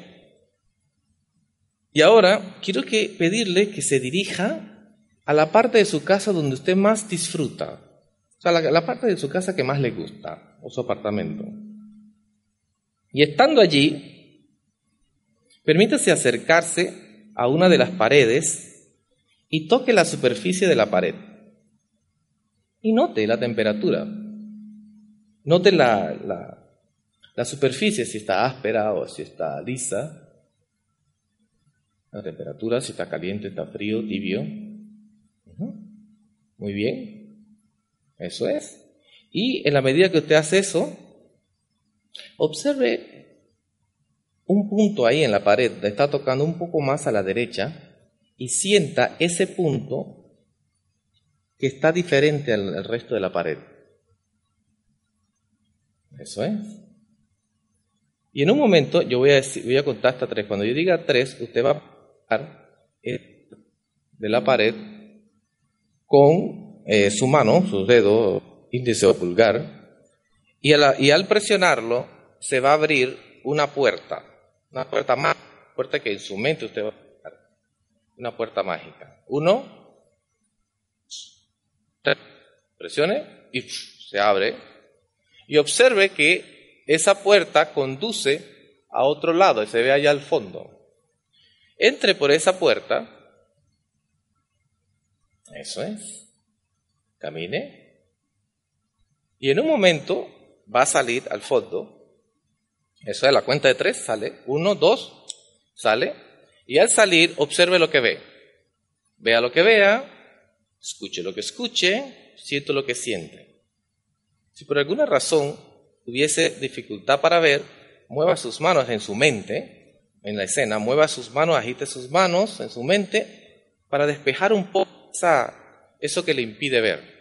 Y ahora quiero que pedirle que se dirija a la parte de su casa donde usted más disfruta. O sea, la parte de su casa que más le gusta, o su apartamento. Y estando allí, Permítase acercarse a una de las paredes y toque la superficie de la pared. Y note la temperatura. Note la, la, superficie, si está áspera o si está lisa. La temperatura, si está caliente, está frío, tibio. Muy bien. Eso es. Y en la medida que usted hace eso, observe un punto ahí en la pared, está tocando un poco más a la derecha y sienta ese punto que está diferente al, resto de la pared. Eso es. Y en un momento yo voy a, decir, voy a contar hasta tres. Cuando yo diga tres, usted va a pasar de la pared con eh, su mano, sus dedos, índice o pulgar, y al presionarlo se va a abrir una puerta una puerta mágica, puerta que en su mente usted va a una puerta mágica. Uno, presione y se abre. Y observe que esa puerta conduce a otro lado y se ve allá al fondo. Entre por esa puerta. Eso es. Camine. Y en un momento va a salir al fondo eso es la cuenta de tres, sale. Uno, dos, sale. Y al salir, observe lo que ve. Vea lo que vea, escuche lo que escuche, siente lo que siente. Si por alguna razón tuviese dificultad para ver, mueva sus manos en su mente, en la escena, mueva sus manos, agite sus manos en su mente para despejar un poco eso que le impide ver.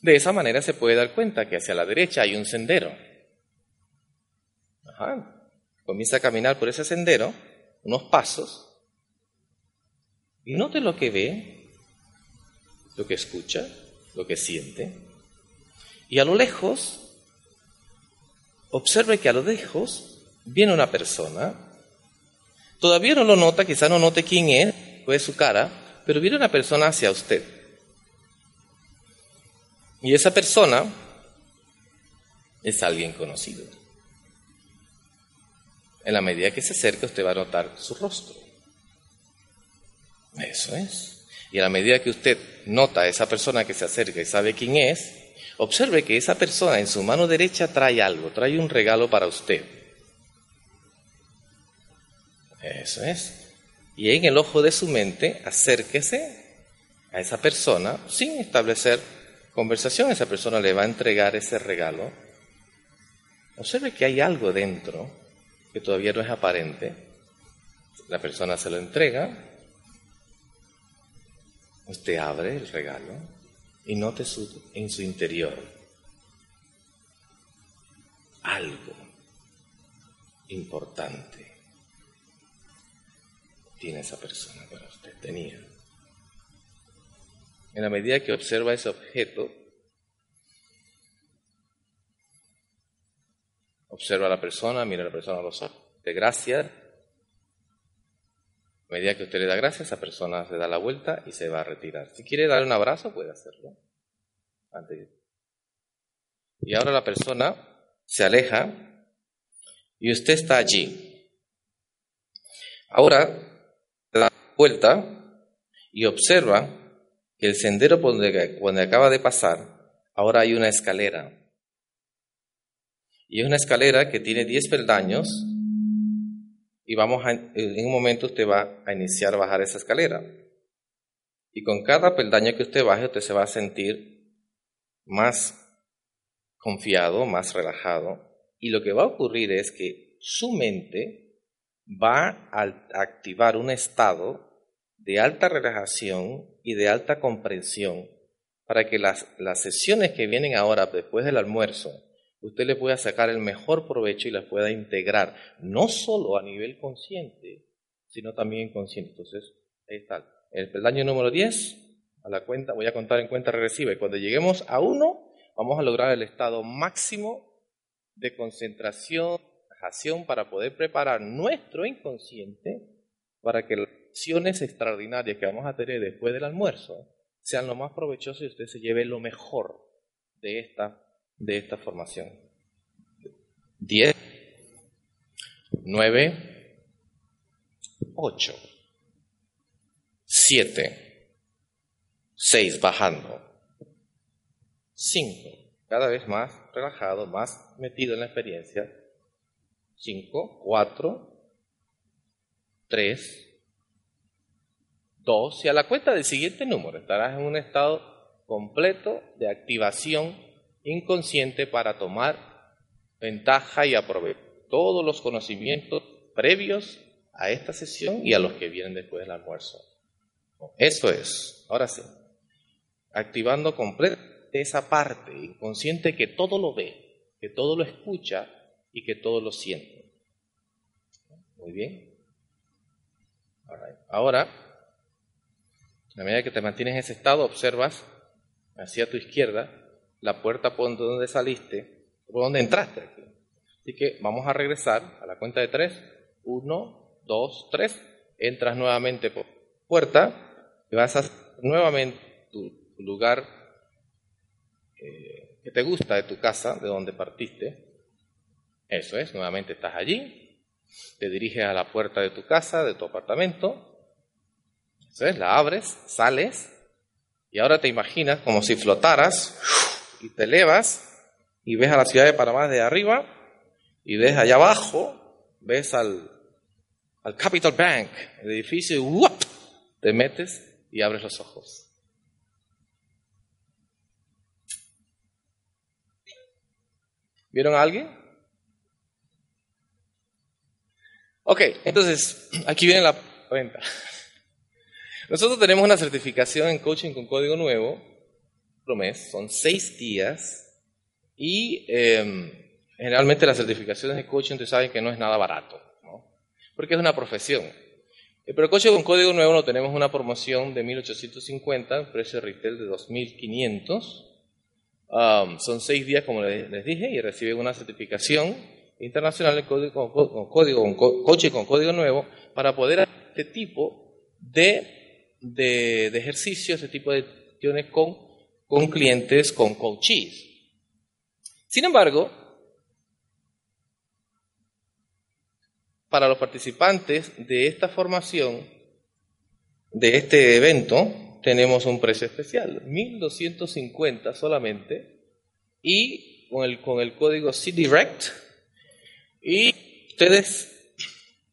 De esa manera se puede dar cuenta que hacia la derecha hay un sendero Comienza a caminar por ese sendero, unos pasos, y note lo que ve, lo que escucha, lo que siente. Y a lo lejos, observe que a lo lejos viene una persona. Todavía no lo nota, quizá no note quién es, o su cara, pero viene una persona hacia usted. Y esa persona es alguien conocido. En la medida que se acerca, usted va a notar su rostro. Eso es. Y a la medida que usted nota a esa persona que se acerca y sabe quién es, observe que esa persona en su mano derecha trae algo, trae un regalo para usted. Eso es. Y en el ojo de su mente, acérquese a esa persona sin establecer conversación. Esa persona le va a entregar ese regalo. Observe que hay algo dentro que todavía no es aparente. La persona se lo entrega. Usted abre el regalo y note en su interior algo importante tiene esa persona para usted, tenía. En la medida que observa ese objeto, observa a la persona, mira a la persona a los ojos, de gracias. A medida que usted le da gracias, esa persona se da la vuelta y se va a retirar. Si quiere dar un abrazo, puede hacerlo. Y ahora la persona se aleja y usted está allí. Ahora da vuelta y observa que el sendero por donde, acaba de pasar, ahora hay una escalera. Y es una escalera que tiene 10 peldaños y vamos a, en un momento usted va a iniciar a bajar esa escalera. Y con cada peldaño que usted baje, usted se va a sentir más confiado, más relajado. Y lo que va a ocurrir es que su mente va a activar un estado de alta relajación y de alta comprensión para que las, las sesiones que vienen ahora después del almuerzo, usted le pueda sacar el mejor provecho y las pueda integrar, no solo a nivel consciente, sino también inconsciente. Entonces, ahí está. El peldaño número 10, a la cuenta, voy a contar en cuenta regresiva, y cuando lleguemos a 1, vamos a lograr el estado máximo de concentración, para poder preparar nuestro inconsciente para que las acciones extraordinarias que vamos a tener después del almuerzo sean lo más provechosas y usted se lleve lo mejor de esta, de esta formación. 10, 9, 8, 7, 6, bajando, 5, cada vez más relajado, más metido en la experiencia, 5, 4, 3, 2, y a la cuenta del siguiente número estarás en un estado completo de activación inconsciente para tomar ventaja y aprovechar todos los conocimientos previos a esta sesión y a los que vienen después del almuerzo. Eso es, ahora sí, activando completamente esa parte inconsciente que todo lo ve, que todo lo escucha y que todos lo sienten. Muy bien. Ahora, a medida que te mantienes en ese estado, observas hacia tu izquierda la puerta por donde saliste, por donde entraste. Así que vamos a regresar a la cuenta de tres. Uno, dos, tres. Entras nuevamente por puerta y vas a nuevamente tu lugar eh, que te gusta de tu casa, de donde partiste. Eso es, nuevamente estás allí, te diriges a la puerta de tu casa, de tu apartamento, eso es, la abres, sales, y ahora te imaginas como si flotaras y te elevas y ves a la ciudad de Panamá de arriba y ves allá abajo, ves al, al Capital Bank, el edificio, y te metes y abres los ojos. ¿Vieron a alguien? Ok, entonces, aquí viene la cuenta. Nosotros tenemos una certificación en coaching con código nuevo, mes, son seis días, y em, generalmente las certificaciones de coaching, ustedes saben que no es nada barato, porque es una profesión. Eh, pero coaching con código nuevo no tenemos una promoción de 1.850, precio retail de 2.500. Um, son seis días, como les dije, y reciben una certificación internacional código, con, código, coche con código nuevo para poder hacer este tipo de, de, ejercicios, este tipo de acciones con con clientes con coaches. Sin embargo, para los participantes de esta formación, de este evento, tenemos un precio especial, 1.250 solamente, y con el, con el código CDirect, y ustedes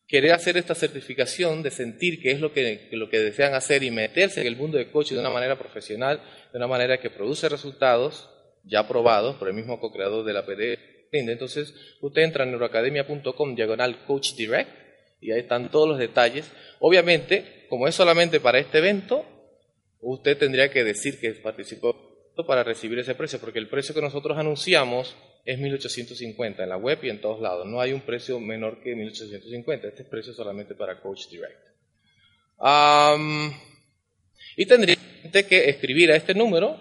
quieren hacer esta certificación de sentir que es lo que, lo que desean hacer y meterse en el mundo de coaching de una manera profesional, de una manera que produce resultados ya probados por el mismo co-creador de la PD entonces, usted entra en neuroacademia.com diagonal coach direct y ahí están todos los detalles. Obviamente, como es solamente para este evento, usted tendría que decir que participó para recibir ese precio, porque el precio que nosotros anunciamos es 1850 en la web y en todos lados. No hay un precio menor que 1850. Este es precio solamente para Coach Direct. y tendría que escribir a este número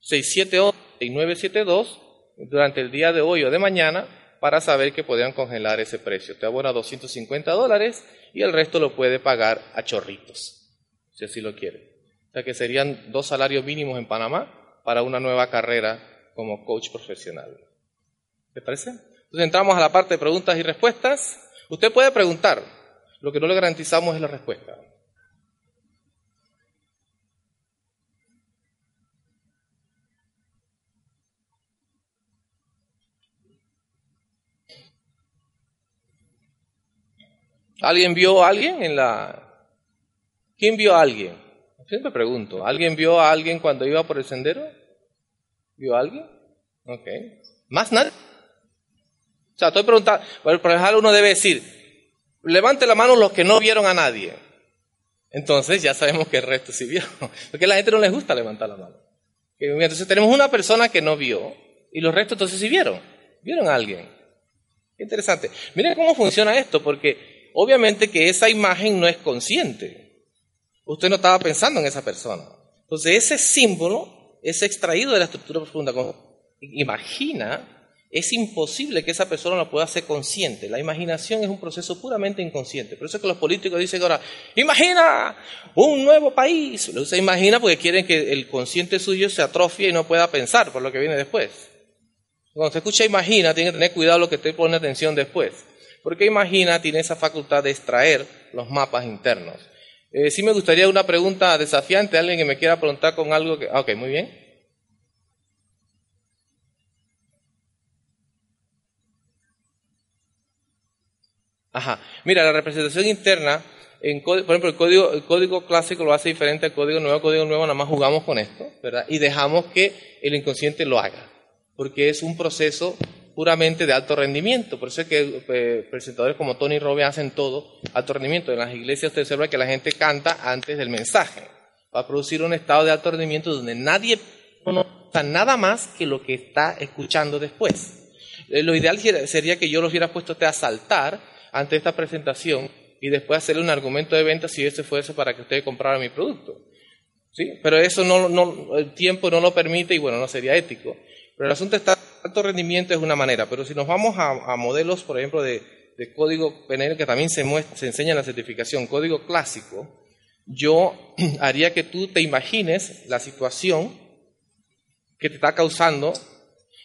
678 972 durante el día de hoy o de mañana para saber que podían congelar ese precio. Te abona 250 dólares y el resto lo puede pagar a chorritos, si así lo quiere. O sea que serían dos salarios mínimos en Panamá para una nueva carrera como coach profesional. ¿Te parece? Entonces entramos a la parte de preguntas y respuestas. Usted puede preguntar, lo que no le garantizamos es la respuesta. ¿Alguien vio a alguien en la... ¿Quién vio a alguien? Siempre pregunto, ¿alguien vio a alguien cuando iba por el sendero? ¿Vio a alguien? Ok. ¿Más nadie? O sea, estoy preguntando, por ejemplo, uno debe decir, levante la mano los que no vieron a nadie. Entonces ya sabemos que el resto sí vio. (laughs) Porque a la gente no les gusta levantar la mano. Entonces tenemos una persona que no vio y los restos entonces sí vieron. Vieron a alguien. Interesante. Miren cómo funciona esto, porque obviamente que esa imagen no es consciente. Usted no estaba pensando en esa persona. Entonces ese símbolo es extraído de la estructura profunda. Imagina, es imposible que esa persona lo pueda hacer consciente. La imaginación es un proceso puramente inconsciente. Por eso es que los políticos dicen ahora, imagina un nuevo país. Lo se imagina porque quieren que el consciente suyo se atrofie y no pueda pensar por lo que viene después. Cuando se escucha imagina, tiene que tener cuidado lo que usted pone atención después. Porque Imagina tiene esa facultad de extraer los mapas internos. Eh, sí me gustaría una pregunta desafiante, alguien que me quiera preguntar con algo que... Ah, ok, muy bien. Mira, la representación interna, en, por ejemplo, el código, clásico lo hace diferente al código nuevo. Código nuevo nada más jugamos con esto, ¿verdad? Y dejamos que el inconsciente lo haga, porque es un proceso puramente de alto rendimiento. Por eso es que eh, presentadores como Tony Robbins hacen todo alto rendimiento. En las iglesias usted observa que la gente canta antes del mensaje. Va a producir un estado de alto rendimiento donde nadie nota nada más que lo que está escuchando después. Eh, lo ideal sería que yo los hubiera puesto a saltar ante esta presentación y después hacerle un argumento de venta si ese fuese para que usted comprara mi producto. ¿Sí? Pero eso no, no, el tiempo no lo permite y bueno, no sería ético. Pero el asunto está alto rendimiento es una manera, pero si nos vamos a, modelos, por ejemplo, de, código PNL, que también se, se enseña en la certificación, código clásico, yo (clears throat) haría que tú te imagines la situación que te está causando,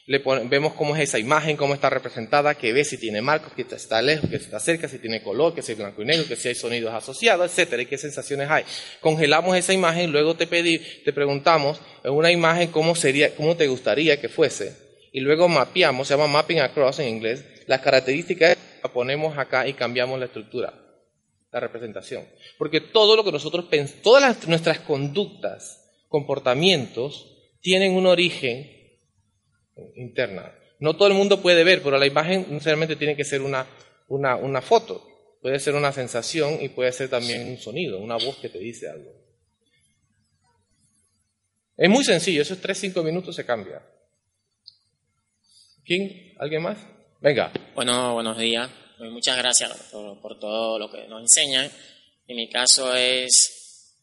le vemos cómo es esa imagen, cómo está representada, que ves si tiene marcos, que está lejos, que está cerca, si tiene color, que si es blanco y negro, que si hay sonidos asociados, etcétera, y qué sensaciones hay. Congelamos esa imagen, luego te pedí, te preguntamos en una imagen cómo sería, cómo te gustaría que fuese y luego mapeamos, se llama mapping across en inglés, las características las ponemos acá y cambiamos la estructura, la representación. Porque todo lo que nosotros pensamos, todas nuestras conductas, comportamientos, tienen un origen interna. No todo el mundo puede ver, pero la imagen no necesariamente tiene que ser una, una, una foto. Puede ser una sensación y puede ser también un sonido, una voz que te dice algo. Es muy sencillo, esos 3-5 minutos se cambia. ¿Quién? ¿Alguien más? Venga. Bueno, buenos días. Muchas gracias por, todo lo que nos enseñan. En mi caso es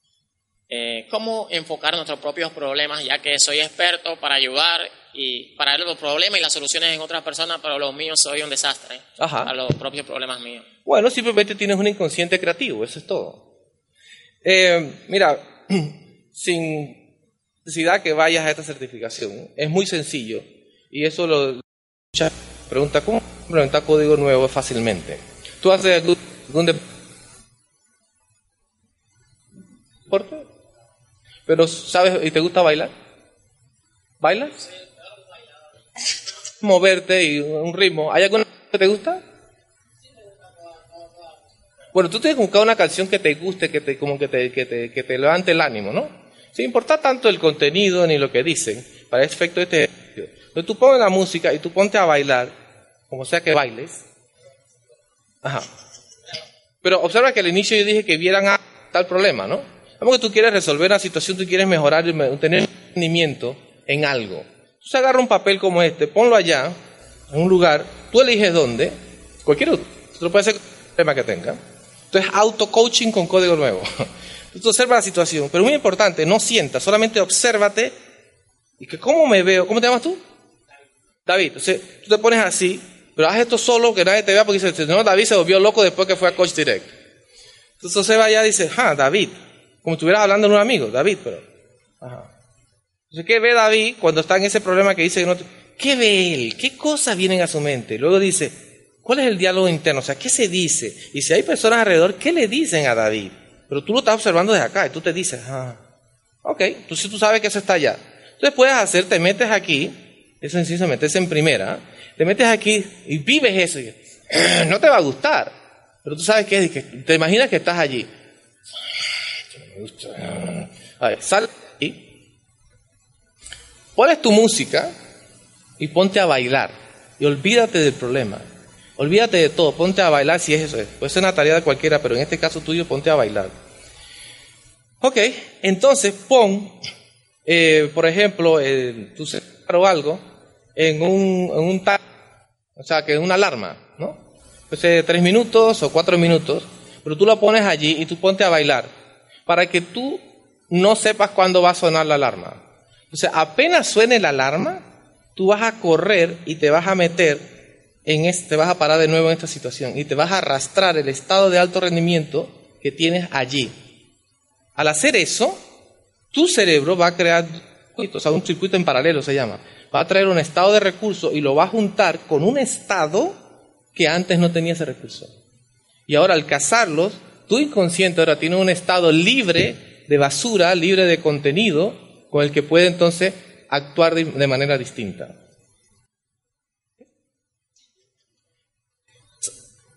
eh, cómo enfocar nuestros propios problemas, ya que soy experto para ayudar y para ver los problemas y las soluciones en otras personas, pero los míos soy un desastre. Ajá. Para los propios problemas míos. Bueno, simplemente tienes un inconsciente creativo, eso es todo. Eh, mira, (clears throat) sin necesidad que vayas a esta certificación. Es muy sencillo. Y eso lo pregunta, ¿cómo implementar código nuevo fácilmente? Tú haces algún deporte, pero ¿sabes y te gusta bailar? ¿Bailas? Moverte y un ritmo. ¿Hay alguna que te gusta? Bueno, tú tienes que buscar una canción que te guste, que te, como que te, que te, que te levante el ánimo, ¿no? Sin importar tanto el contenido ni lo que dicen, para efecto de este ejercicio. Entonces tú pones la música y tú ponte a bailar, como sea que bailes. Ajá. Pero observa que al inicio yo dije que vieran a tal problema, ¿no? Vamos que tú quieres resolver una situación, tú quieres mejorar, tener entendimiento en algo. Se agarra un papel como este, ponlo allá, en un lugar, tú eliges dónde, cualquier otro, puede ser el tema que tenga. Entonces, auto-coaching con código nuevo. (laughs) Tú observa la situación, pero muy importante, no sientas, solamente obsérvate y que cómo me veo, ¿cómo te llamas tú? David. Entonces, tú te pones así, pero haz esto solo, que nadie te vea, porque dice, no, David se volvió loco después que fue a Coach Direct. Entonces se va allá y dice, ah, David, como estuvieras hablando de un amigo, David, pero, ajá. Entonces, ¿qué ve David cuando está en ese problema que dice que no? ¿Qué ve él? ¿Qué cosas vienen a su mente? Luego dice, ¿cuál es el diálogo interno? O sea, ¿qué se dice? Y si hay personas alrededor, ¿qué le dicen a David? Pero tú lo estás observando desde acá y tú te dices, ah, ok, entonces tú sabes que eso está allá. Entonces puedes hacer, te metes aquí, es sencillo, metes en primera, te metes aquí y vives eso. Y, no te va a gustar, pero tú sabes que, que te imaginas que estás allí. A ver, sal y pones tu música y ponte a bailar y olvídate del problema. Olvídate de todo, ponte a bailar si es eso. Puede ser una tarea de cualquiera, pero en este caso tuyo, ponte a bailar. Ok, entonces pon, eh, por ejemplo, eh, tu celular o algo en un, en un o sea, que es una alarma, ¿no? Pues tres minutos o cuatro minutos, pero tú lo pones allí y tú ponte a bailar para que tú no sepas cuándo va a sonar la alarma. O sea, apenas suene la alarma, tú vas a correr y te vas a meter en este, vas a parar de nuevo en esta situación y te vas a arrastrar el estado de alto rendimiento que tienes allí. Al hacer eso, tu cerebro va a crear o sea, un circuito en paralelo se llama. Va a traer un estado de recurso y lo va a juntar con un estado que antes no tenía ese recurso. Y ahora al cazarlos, tu inconsciente ahora tiene un estado libre de basura, libre de contenido, con el que puede entonces actuar de manera distinta.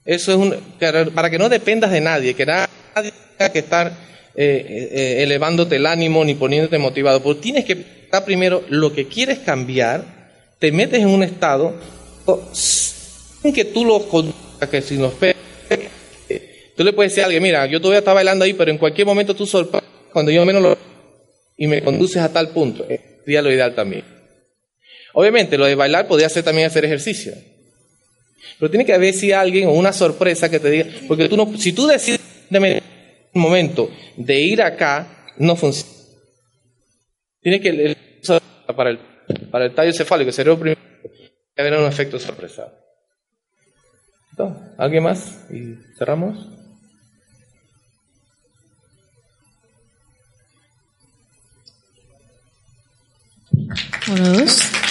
Eso es un, para que no dependas de nadie, que nadie tenga que estar eh, eh, elevándote el ánimo ni poniéndote motivado. Porque tienes que estar primero lo que quieres cambiar, te metes en un estado sin que tú lo que si nos tú le puedes decir a alguien, mira, yo todavía estaba bailando ahí, pero en cualquier momento tú sorprendes cuando yo menos lo y me conduces a tal punto. Sería lo ideal también. Obviamente, lo de bailar podría ser también hacer ejercicio. Pero tiene que haber si alguien o una sorpresa que te diga, porque tú no, si tú decides de un momento de ir acá, no funciona. Tiene que para el para el tallo cefálico, el cerebro primero, que haber un efecto sorpresa. ¿Alguien más? Cerramos. Uno, dos.